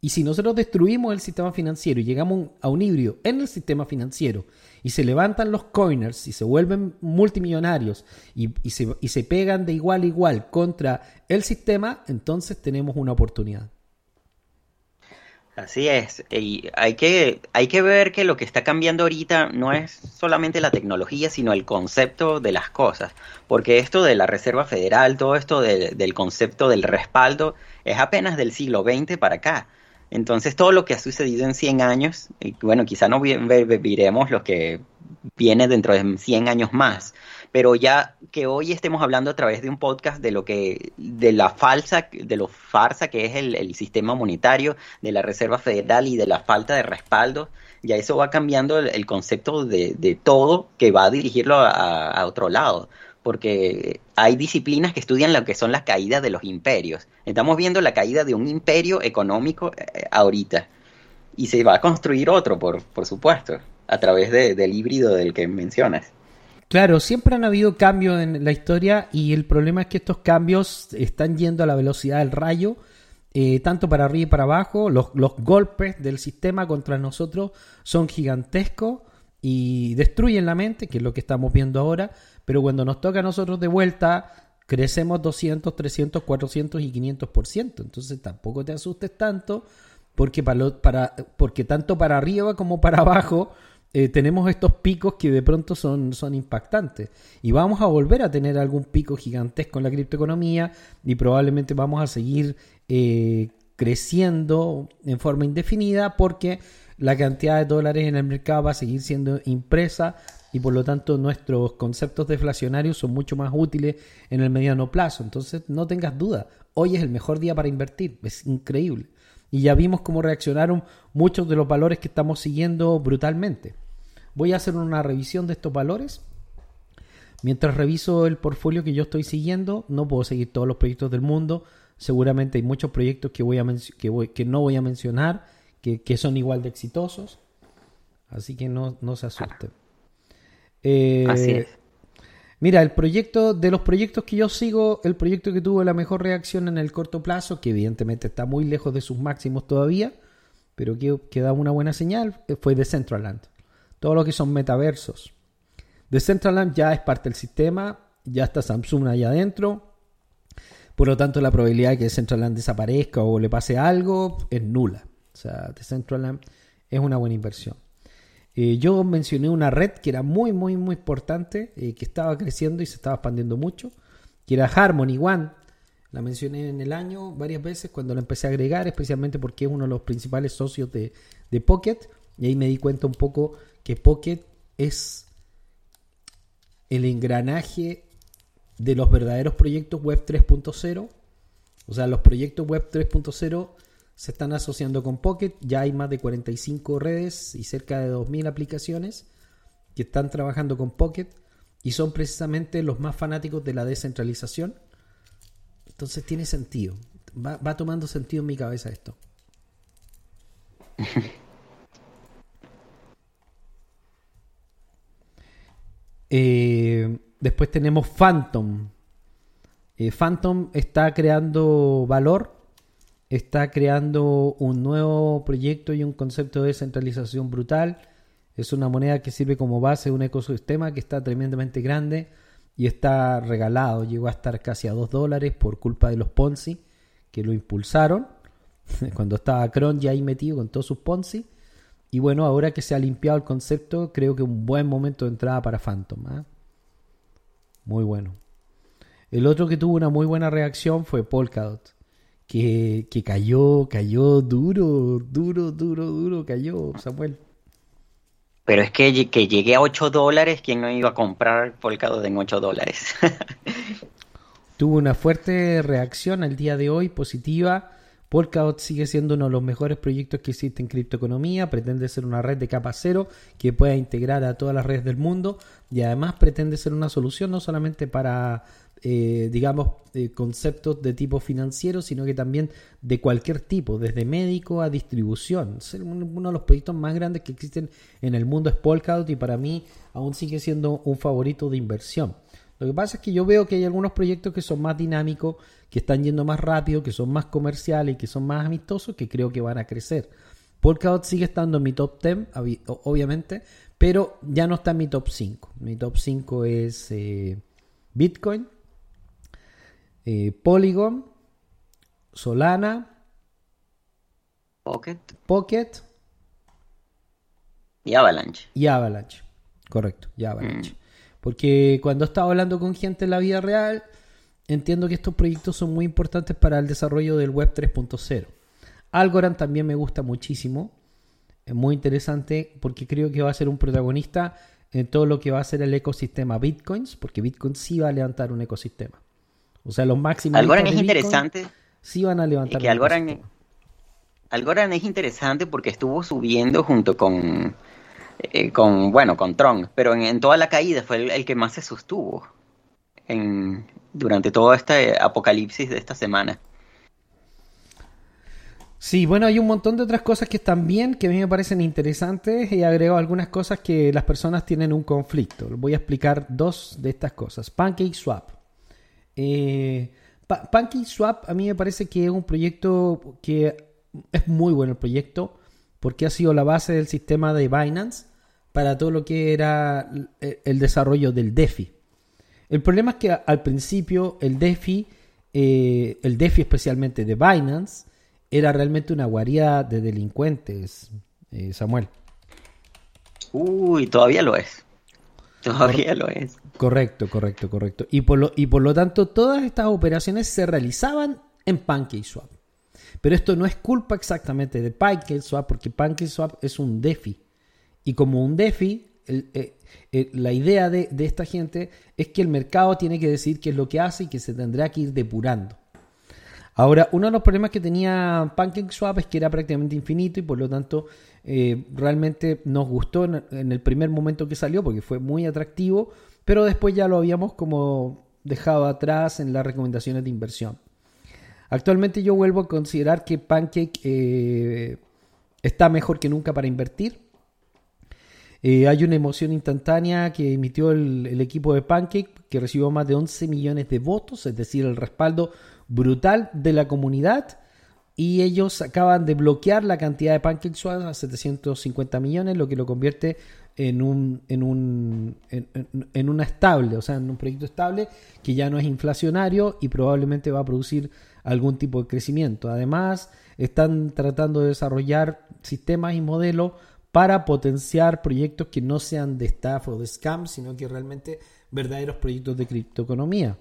Y si nosotros destruimos el sistema financiero y llegamos a un híbrido en el sistema financiero y se levantan los coiners y se vuelven multimillonarios y, y se, y se pegan de igual a igual contra el sistema, entonces tenemos una oportunidad. Así es, y hay que, hay que ver que lo que está cambiando ahorita no es solamente la tecnología, sino el concepto de las cosas, porque esto de la Reserva Federal, todo esto de- del concepto del respaldo, es apenas del siglo XX para acá. Entonces todo lo que ha sucedido en 100 años, y bueno, quizá no vi- viviremos lo que viene dentro de 100 años más, pero ya que hoy estemos hablando a través de un podcast de lo que, de la falsa, de lo farsa que es el, el sistema monetario, de la Reserva Federal y de la falta de respaldo, ya eso va cambiando el, concepto de, de todo que va a dirigirlo a, otro lado, porque hay disciplinas que estudian lo que son las caídas de los imperios. Estamos viendo la caída de un imperio económico eh, ahorita y se va a construir otro, por, por supuesto, a través de- del híbrido del que mencionas. Claro, siempre han habido cambios en la historia y el problema es que estos cambios están yendo a la velocidad del rayo, eh, tanto para arriba y para abajo. Los, los golpes del sistema contra nosotros son gigantescos y destruyen la mente, que es lo que estamos viendo ahora, pero cuando nos toca a nosotros de vuelta, crecemos 200, 300, 400 y 500%. Entonces tampoco te asustes tanto, porque, para, lo- para, porque tanto para arriba como para abajo eh, tenemos estos picos que de pronto son, son impactantes. Y vamos a volver a tener algún pico gigantesco en la criptoeconomía y probablemente vamos a seguir eh, creciendo en forma indefinida porque la cantidad de dólares en el mercado va a seguir siendo impresa y por lo tanto nuestros conceptos deflacionarios son mucho más útiles en el mediano plazo. Entonces no tengas duda, hoy es el mejor día para invertir, es increíble. Y ya vimos cómo reaccionaron muchos de los valores que estamos siguiendo brutalmente. Voy a hacer una revisión de estos valores. Mientras reviso el portfolio que yo estoy siguiendo, no puedo seguir todos los proyectos del mundo. Seguramente hay muchos proyectos que, voy a que, voy- que no voy a mencionar, que, que son igual de exitosos. Así que no, no se asusten. Eh, Así es. Mira, el proyecto, de los proyectos que yo sigo, el proyecto que tuvo la mejor reacción en el corto plazo, que evidentemente está muy lejos de sus máximos todavía, pero que, que da una buena señal, eh, fue Decentraland. Todo lo que son metaversos. Decentraland ya es parte del sistema, ya está Samsung allá adentro. Por lo tanto, la probabilidad de que Decentraland desaparezca o le pase algo es nula. O sea, Decentraland es una buena inversión. Eh, yo mencioné una red que era muy, muy, muy importante, eh, que estaba creciendo y se estaba expandiendo mucho, que era Harmony One. La mencioné en el año varias veces cuando la empecé a agregar, especialmente porque es uno de los principales socios de, de Pocket. Y ahí me di cuenta un poco que Pocket es el engranaje de los verdaderos proyectos Web 3.0 O sea, los proyectos web 3.0 se están asociando con Pocket. Ya hay más de 45 redes y cerca de 2.000 aplicaciones que están trabajando con Pocket y son precisamente los más fanáticos de la descentralización. Entonces tiene sentido. Va, va tomando sentido en mi cabeza esto. Eh, después tenemos Phantom. Eh, Phantom está creando valor, está creando un nuevo proyecto y un concepto de descentralización brutal. Es una moneda que sirve como base de un ecosistema que está tremendamente grande y está regalado. Llegó a estar casi a 2 dólares por culpa de los Ponzi que lo impulsaron. Cuando estaba Cron ya ahí metido con todos sus Ponzi. Y bueno, ahora que se ha limpiado el concepto, creo que un buen momento de entrada para Phantom. ¿ah? Muy bueno. El otro que tuvo una muy buena reacción fue Polkadot. Que, que cayó, cayó duro, duro, duro, duro, cayó, Samuel. Pero es que, que llegue a 8 dólares, ¿quién no iba a comprar Polkadot en 8 dólares? Tuvo una fuerte reacción al día de hoy, positiva. Polkadot sigue siendo uno de los mejores proyectos que existe en criptoeconomía, pretende ser una red de capa cero que pueda integrar a todas las redes del mundo y además pretende ser una solución no solamente para, eh, digamos, eh, conceptos de tipo financiero, sino que también de cualquier tipo, desde médico a distribución. Es uno de los proyectos más grandes que existen en el mundo es Polkadot y para mí aún sigue siendo un favorito de inversión. Lo que pasa es que yo veo que hay algunos proyectos que son más dinámicos, que están yendo más rápido, que son más comerciales y que son más amistosos, que creo que van a crecer. Polkadot sigue estando en mi top 10, obviamente, pero ya no está en mi top 5. Mi top 5 es eh, Bitcoin, eh, Polygon, Solana, Pocket Pocket y Avalanche. y Avalanche. Correcto, y Avalanche. Porque cuando estaba hablando con gente en la vida real, entiendo que estos proyectos son muy importantes para el desarrollo del Web 3.0. Algorand también me gusta muchísimo. Es muy interesante porque creo que va a ser un protagonista en todo lo que va a ser el ecosistema Bitcoins, porque Bitcoin sí va a levantar un ecosistema. O sea, los máximos. Algorand es interesante. Sí van a levantar que Algorand, Algorand es interesante porque estuvo subiendo junto con eh, con, bueno, con Tron, pero en, en toda la caída fue el, que más se sostuvo en, durante todo este apocalipsis de esta semana. Sí, bueno, hay un montón de otras cosas que están bien, que a mí me parecen interesantes y agrego algunas cosas que las personas tienen un conflicto. Voy a explicar dos de estas cosas. Pancake Swap. Eh, Pancake Swap a mí me parece que es un proyecto que es muy bueno el proyecto porque ha sido la base del sistema de Binance para todo lo que era el desarrollo del DeFi. El problema es que al principio el DeFi, eh, el DeFi especialmente de Binance, era realmente una guarida de delincuentes, eh, Samuel. Uy, todavía lo es. Todavía lo es. Correcto, correcto, correcto. Y por, lo, y por lo tanto, todas estas operaciones se realizaban en PancakeSwap. Pero esto no es culpa exactamente de PancakeSwap, porque PancakeSwap es un DeFi. Y como un DeFi, eh, eh, la idea de, esta gente es que el mercado tiene que decir qué es lo que hace y que se tendrá que ir depurando. Ahora, uno de los problemas que tenía PancakeSwap es que era prácticamente infinito y por lo tanto eh, realmente nos gustó en, el primer momento que salió porque fue muy atractivo, pero después ya lo habíamos como dejado atrás en las recomendaciones de inversión. Actualmente yo vuelvo a considerar que Pancake eh, está mejor que nunca para invertir. Eh, hay una emoción instantánea que emitió el, equipo de Pancake, que recibió más de 11 millones de votos, es decir, el respaldo brutal de la comunidad. Y ellos acaban de bloquear la cantidad de Pancake Swap a 750 millones, lo que lo convierte en un, en un en, una estable, o sea, en un proyecto estable que ya no es inflacionario y probablemente va a producir algún tipo de crecimiento. Además, están tratando de desarrollar sistemas y modelos para potenciar proyectos que no sean de estafa o de scam, sino que realmente verdaderos proyectos de criptoeconomía.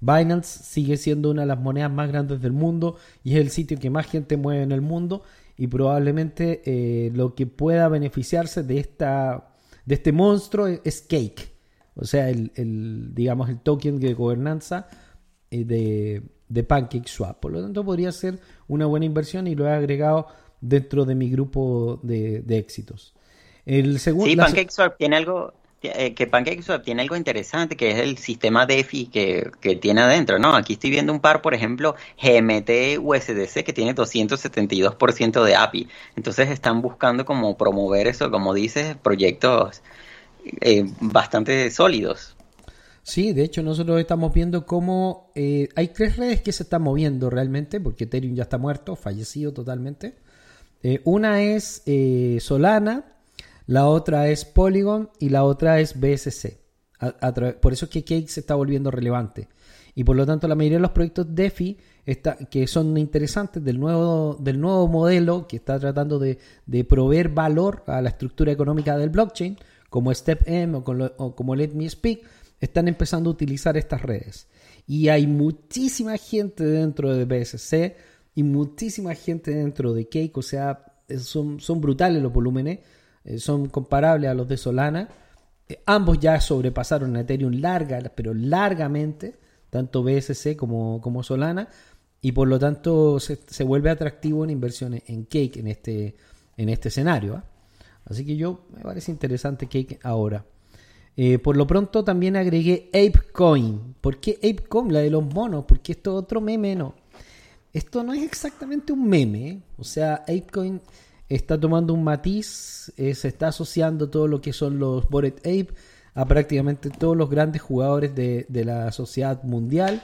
Binance sigue siendo una de las monedas más grandes del mundo y es el sitio que más gente mueve en el mundo y probablemente eh, lo que pueda beneficiarse de esta de este monstruo es Cake, o sea el, digamos el token de gobernanza eh, de, de PancakeSwap. Por lo tanto, podría ser una buena inversión y lo he agregado dentro de mi grupo de, de éxitos. El segundo, Sí, PancakeSwap tiene algo, eh, que PancakeSwap tiene algo interesante, que es el sistema DeFi que, que tiene adentro, ¿no? Aquí estoy viendo un par, por ejemplo, GMT USDC, que tiene 272% de API. Entonces están buscando como promover eso, como dices, proyectos eh, bastante sólidos. Sí, de hecho nosotros estamos viendo cómo eh, hay tres redes que se están moviendo realmente, porque Ethereum ya está muerto, fallecido totalmente. Eh, una es eh, Solana, la otra es Polygon y la otra es BSC. Por eso es que Cake se está volviendo relevante. Y por lo tanto la mayoría de los proyectos DeFi está, que son interesantes del nuevo, del nuevo modelo que está tratando de, de proveer valor a la estructura económica del blockchain, como StepM o, con lo- o como Let Me Speak, están empezando a utilizar estas redes. Y hay muchísima gente dentro de BSC y muchísima gente dentro de Cake, o sea, son, son brutales los volúmenes, eh, son comparables a los de Solana. Eh, ambos ya sobrepasaron a Ethereum larga, pero largamente, tanto BSC como, como Solana, y por lo tanto se, se vuelve atractivo una inversión en Cake en este, en este escenario. ¿ah? Así que yo me parece interesante Cake ahora. Eh, por lo pronto también agregué ApeCoin. ¿Por qué ApeCoin? La de los monos. Porque esto es otro meme, no. Esto no es exactamente un meme. O sea, ApeCoin está tomando un matiz, eh, se está asociando todo lo que son los Bored Ape a prácticamente todos los grandes jugadores de, la sociedad mundial.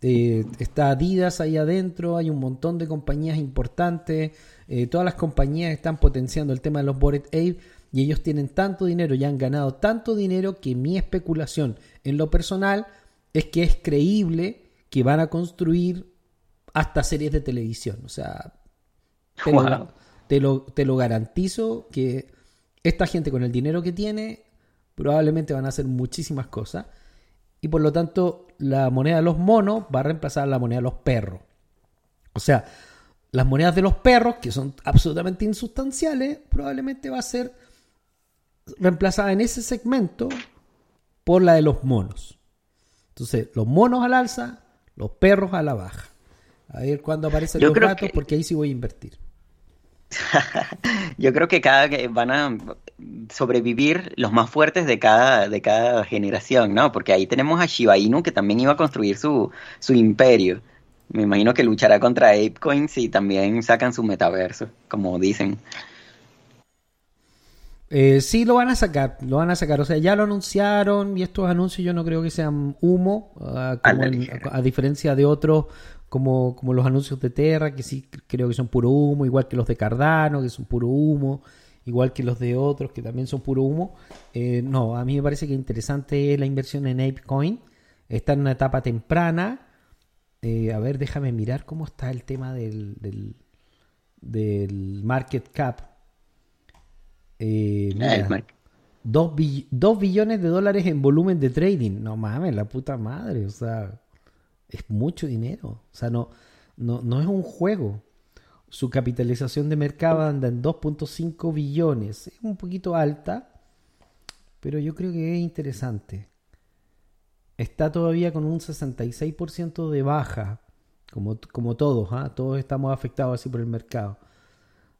Eh, está Adidas ahí adentro, hay un montón de compañías importantes, eh, todas las compañías están potenciando el tema de los Bored Ape y ellos tienen tanto dinero y han ganado tanto dinero que mi especulación en lo personal es que es creíble que van a construir hasta series de televisión. O sea, Wow. Te, lo, te lo garantizo que esta gente con el dinero que tiene probablemente van a hacer muchísimas cosas y por lo tanto la moneda de los monos va a reemplazar a la moneda de los perros. O sea, las monedas de los perros, que son absolutamente insustanciales, probablemente va a ser reemplazada en ese segmento por la de los monos. Entonces, los monos al alza, los perros a la baja. A ver cuándo aparecen Yo los gatos, que- porque ahí sí voy a invertir. Yo creo que cada que van a sobrevivir los más fuertes de cada, de cada generación, ¿no? Porque ahí tenemos a Shiba Inu que también iba a construir su, su imperio. Me imagino que luchará contra ApeCoin si también sacan su metaverso, como dicen. Eh, sí lo van a sacar, lo van a sacar. O sea, ya lo anunciaron y estos anuncios yo no creo que sean humo, ah, como en- a diferencia de otros como, como los anuncios de Terra, que sí creo que son puro humo, igual que los de Cardano, que son puro humo, igual que los de otros, que también son puro humo. Eh, no, a mí me parece que interesante la inversión en ApeCoin. Está en una etapa temprana. Eh, a ver, déjame mirar cómo está el tema del, del, del market cap. Eh, mira, Eh, Mark. 2 billones de dólares en volumen de trading. No mames, la puta madre. O sea, es mucho dinero. O sea, no, no, no es un juego. Su capitalización de mercado anda en 2.5 billones. Es un poquito alta, pero yo creo que es interesante. Está todavía con un 66% de baja, como, como todos, ¿ah? todos estamos afectados así por el mercado.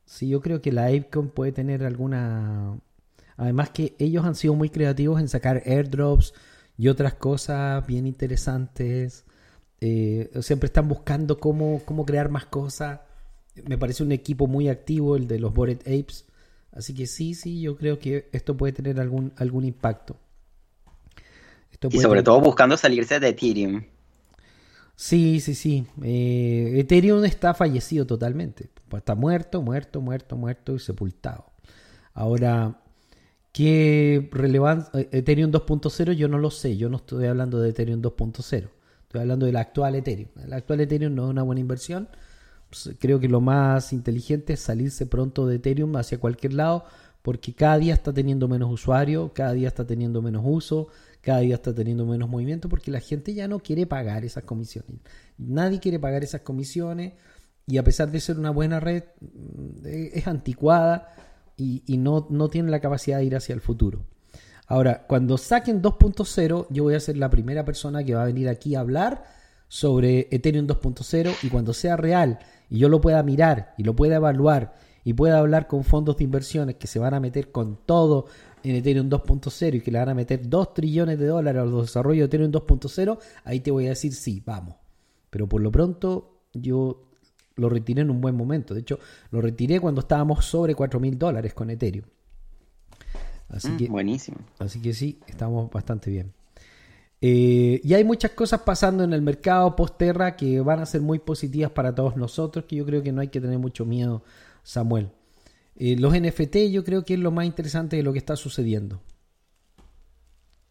Sí, yo creo que la Apecoin puede tener alguna... Además que ellos han sido muy creativos en sacar airdrops y otras cosas bien interesantes. Eh, siempre están buscando cómo, cómo crear más cosas. Me parece un equipo muy activo el de los Bored Apes. Así que sí, sí, yo creo que esto puede tener algún, algún impacto. Esto Y sobre tener- todo buscando salirse de Ethereum. Sí, sí, sí. Eh, Ethereum está fallecido totalmente. Está muerto, muerto, muerto, muerto y sepultado. Ahora, ¿qué relevancia? Ethereum 2.0 yo no lo sé. Yo no estoy hablando de Ethereum 2.0. Estoy hablando del actual Ethereum. El actual Ethereum no es una buena inversión. Pues, Creo que lo más inteligente es salirse pronto de Ethereum hacia cualquier lado porque cada día está teniendo menos usuarios, cada día está teniendo menos uso, cada día está teniendo menos movimiento porque la gente ya no quiere pagar esas comisiones. Nadie quiere pagar esas comisiones y a pesar de ser una buena red, mm, eh, es anticuada y, no tiene la capacidad de ir hacia el futuro. Ahora, cuando saquen 2.0, yo voy a ser la primera persona que va a venir aquí a hablar sobre Ethereum 2.0 y cuando sea real y yo lo pueda mirar y lo pueda evaluar y pueda hablar con fondos de inversiones que se van a meter con todo en Ethereum 2.0 y que le van a meter 2 trillones de dólares al desarrollo de Ethereum 2.0, ahí te voy a decir sí, vamos. Pero por lo pronto yo lo retiré en un buen momento. De hecho, lo retiré cuando estábamos sobre 4 mil dólares con Ethereum. Así Mm, que, buenísimo. así que sí, estamos bastante bien. Eh, y hay muchas cosas pasando en el mercado post-terra que van a ser muy positivas para todos nosotros, que yo creo que no hay que tener mucho miedo, Samuel. Eh, los NFT yo creo que es lo más interesante de lo que está sucediendo.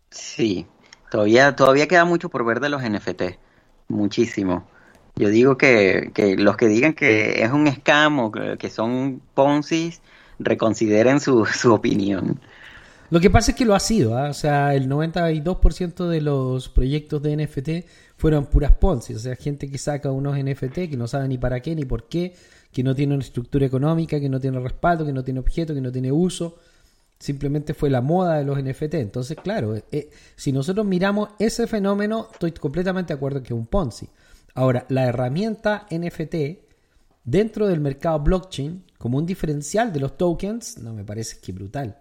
Sí, todavía, todavía queda mucho por ver de los NFT, muchísimo. Yo digo que, que los que digan que es un scam o que, que son Ponzi, reconsideren su, su opinión. Lo que pasa es que lo ha sido, ¿ah? o sea, el 92% de los proyectos de NFT fueron puras Ponzi, o sea, gente que saca unos NFT que no sabe ni para qué ni por qué, que no tiene una estructura económica, que no tiene respaldo, que no tiene objeto, que no tiene uso, simplemente fue la moda de los NFT. Entonces, claro, eh, si nosotros miramos ese fenómeno, estoy completamente de acuerdo que es un Ponzi. Ahora, la herramienta NFT dentro del mercado blockchain, como un diferencial de los tokens, no me parece que brutal.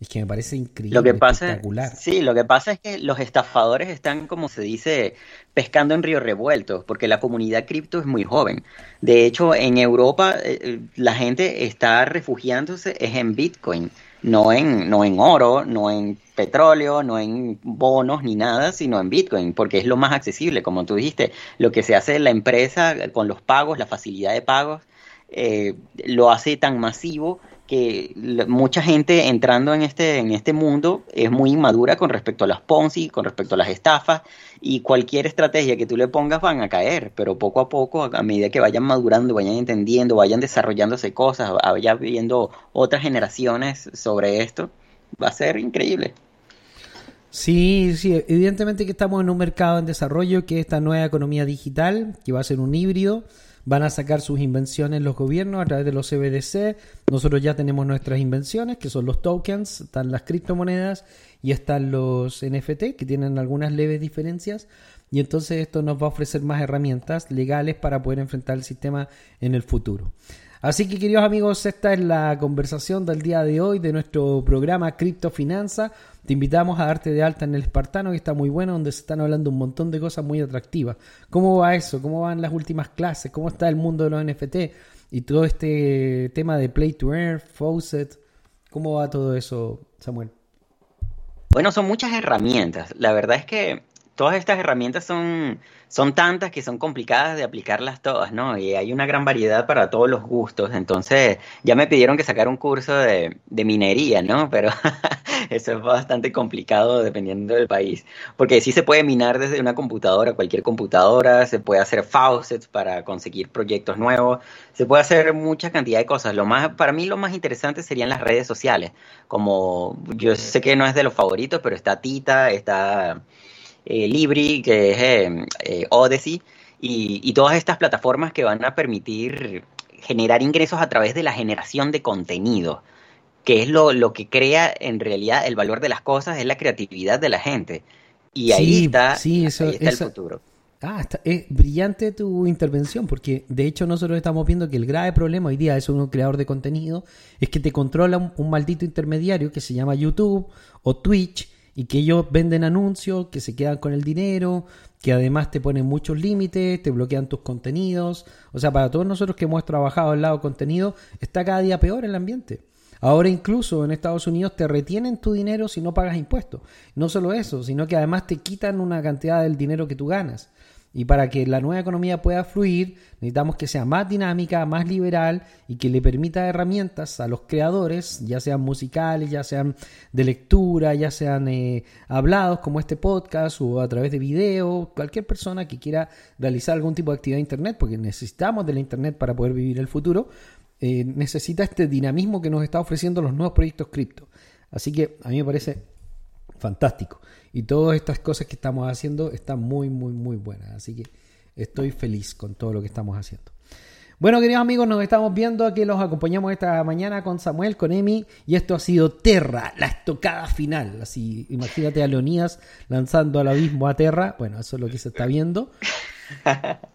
Es que me parece increíble, Lo que pasa, espectacular. sí, lo que pasa es que los estafadores están, como se dice, pescando en río revuelto, porque la comunidad cripto es muy joven. De hecho, en Europa eh, la gente está refugiándose es en Bitcoin, no en, no en oro, no en petróleo, no en bonos ni nada, sino en Bitcoin, porque es lo más accesible, como tú dijiste. Lo que se hace en la empresa con los pagos, la facilidad de pagos, eh, lo hace tan masivo que mucha gente entrando en este, en este mundo es muy inmadura con respecto a las Ponzi, con respecto a las estafas, y cualquier estrategia que tú le pongas van a caer, pero poco a poco, a, medida que vayan madurando, vayan entendiendo, vayan desarrollándose cosas, vaya viendo otras generaciones sobre esto, va a ser increíble. Sí, sí, evidentemente que estamos en un mercado en desarrollo, que es esta nueva economía digital, que va a ser un híbrido, van a sacar sus invenciones los gobiernos a través de los CBDC, nosotros ya tenemos nuestras invenciones, que son los tokens, están las criptomonedas y están los NFT, que tienen algunas leves diferencias, y entonces esto nos va a ofrecer más herramientas legales para poder enfrentar el sistema en el futuro. Así que queridos amigos, esta es la conversación del día de hoy de nuestro programa Criptofinanza. Te invitamos a darte de alta en el Espartano, que está muy bueno, donde se están hablando un montón de cosas muy atractivas. ¿Cómo va eso? ¿Cómo van las últimas clases? ¿Cómo está el mundo de los NFT? Y todo este tema de Play to Earn, Faucet. ¿Cómo va todo eso, Samuel? Bueno, son muchas herramientas. La verdad es que todas estas herramientas son, son tantas que son complicadas de aplicarlas todas, ¿no? Y hay una gran variedad para todos los gustos. Entonces, ya me pidieron que sacara un curso de, de minería, ¿no? Pero eso es bastante complicado dependiendo del país. Porque sí se puede minar desde una computadora, cualquier computadora, se puede hacer faucets para conseguir proyectos nuevos, se puede hacer mucha cantidad de cosas. Lo más, para mí lo más interesante serían las redes sociales. Como yo sé que no es de los favoritos, pero está Tita, está Libri, que es eh, eh, Odyssey, y, y todas estas plataformas que van a permitir generar ingresos a través de la generación de contenido, que es lo, lo que crea en realidad el valor de las cosas, es la creatividad de la gente. Y ahí Sí, está, sí, eso- ahí está esa- el futuro. Ah, está, es brillante tu intervención, porque de hecho nosotros estamos viendo que el grave problema hoy día es un creador de contenido, es que te controla un, un maldito intermediario que se llama YouTube o Twitch y que ellos venden anuncios, que se quedan con el dinero, que además te ponen muchos límites, te bloquean tus contenidos. O sea, para todos nosotros que hemos trabajado al lado contenido, está cada día peor el ambiente. Ahora incluso en Estados Unidos te retienen tu dinero si no pagas impuestos. No solo eso, sino que además te quitan una cantidad del dinero que tú ganas. Y para que la nueva economía pueda fluir, necesitamos que sea más dinámica, más liberal y que le permita herramientas a los creadores, ya sean musicales, ya sean de lectura, ya sean eh, hablados como este podcast o a través de video, cualquier persona que quiera realizar algún tipo de actividad de Internet, porque necesitamos de la Internet para poder vivir el futuro, eh, necesita este dinamismo que nos está ofreciendo los nuevos proyectos cripto. Así que a mí me parece fantástico. Y todas estas cosas que estamos haciendo están muy, muy, muy buenas. Así que estoy feliz con todo lo que estamos haciendo. Bueno, queridos amigos, nos estamos viendo. Aquí los acompañamos esta mañana con Samuel, con Emi. Y esto ha sido Terra, la estocada final. Así, imagínate a Leonidas lanzando al abismo a Terra. Bueno, eso es lo que se está viendo.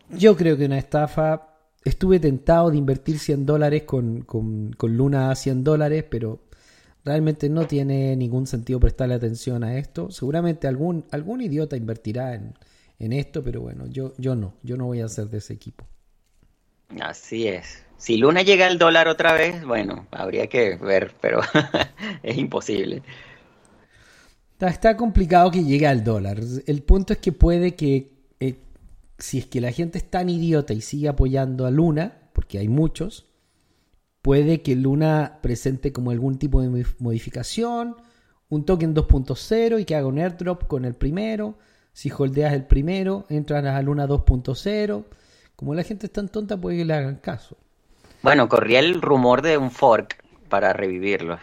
Yo creo que una estafa. Estuve tentado de invertir 100 dólares con, con, con Luna a 100 dólares, pero realmente no tiene ningún sentido prestarle atención a esto. Seguramente algún, algún idiota invertirá en, en esto, pero bueno, yo, yo no, yo no voy a ser de ese equipo. Así es. Si Luna llega al dólar otra vez, bueno, habría que ver, pero es imposible. Está, está complicado que llegue al dólar. El punto es que puede que, eh, si es que la gente es tan idiota y sigue apoyando a Luna, porque hay muchos, puede que Luna presente como algún tipo de modif- modificación, un token 2.0 y que haga un airdrop con el primero. Si holdeas el primero, entran a Luna 2.0. Como la gente es tan tonta, puede que le hagan caso. Bueno, corría el rumor de un fork para revivirlo,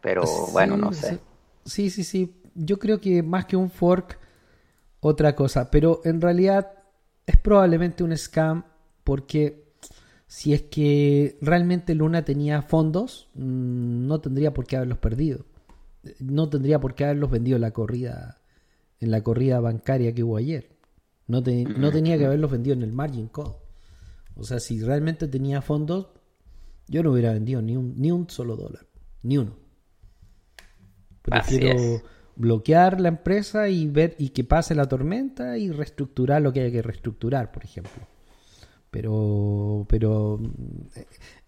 pero bueno, no sé. Sí, sí, sí. Yo creo que más que un fork, otra cosa. Pero en realidad es probablemente un scam porque si es que realmente Luna tenía fondos, mm, no tendría por qué haberlos perdido. No tendría por qué haberlos vendido en la corrida, en la corrida bancaria que hubo ayer. No, te- no tenía que haberlos vendido en el margin call. O sea, si realmente tenía fondos, yo no hubiera vendido ni un, ni un solo dólar. Ni uno. Prefiero bloquear la empresa y ver y que pase la tormenta y reestructurar lo que haya que reestructurar, por ejemplo. Pero, pero mm,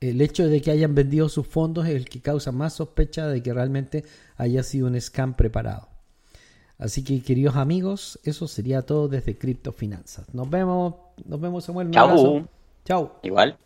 el hecho de que hayan vendido sus fondos es el que causa más sospecha de que realmente haya sido un scam preparado. Así que, queridos amigos, eso sería todo desde Criptofinanzas. Nos vemos, nos vemos Samuel. abrazo. Chao. Igual.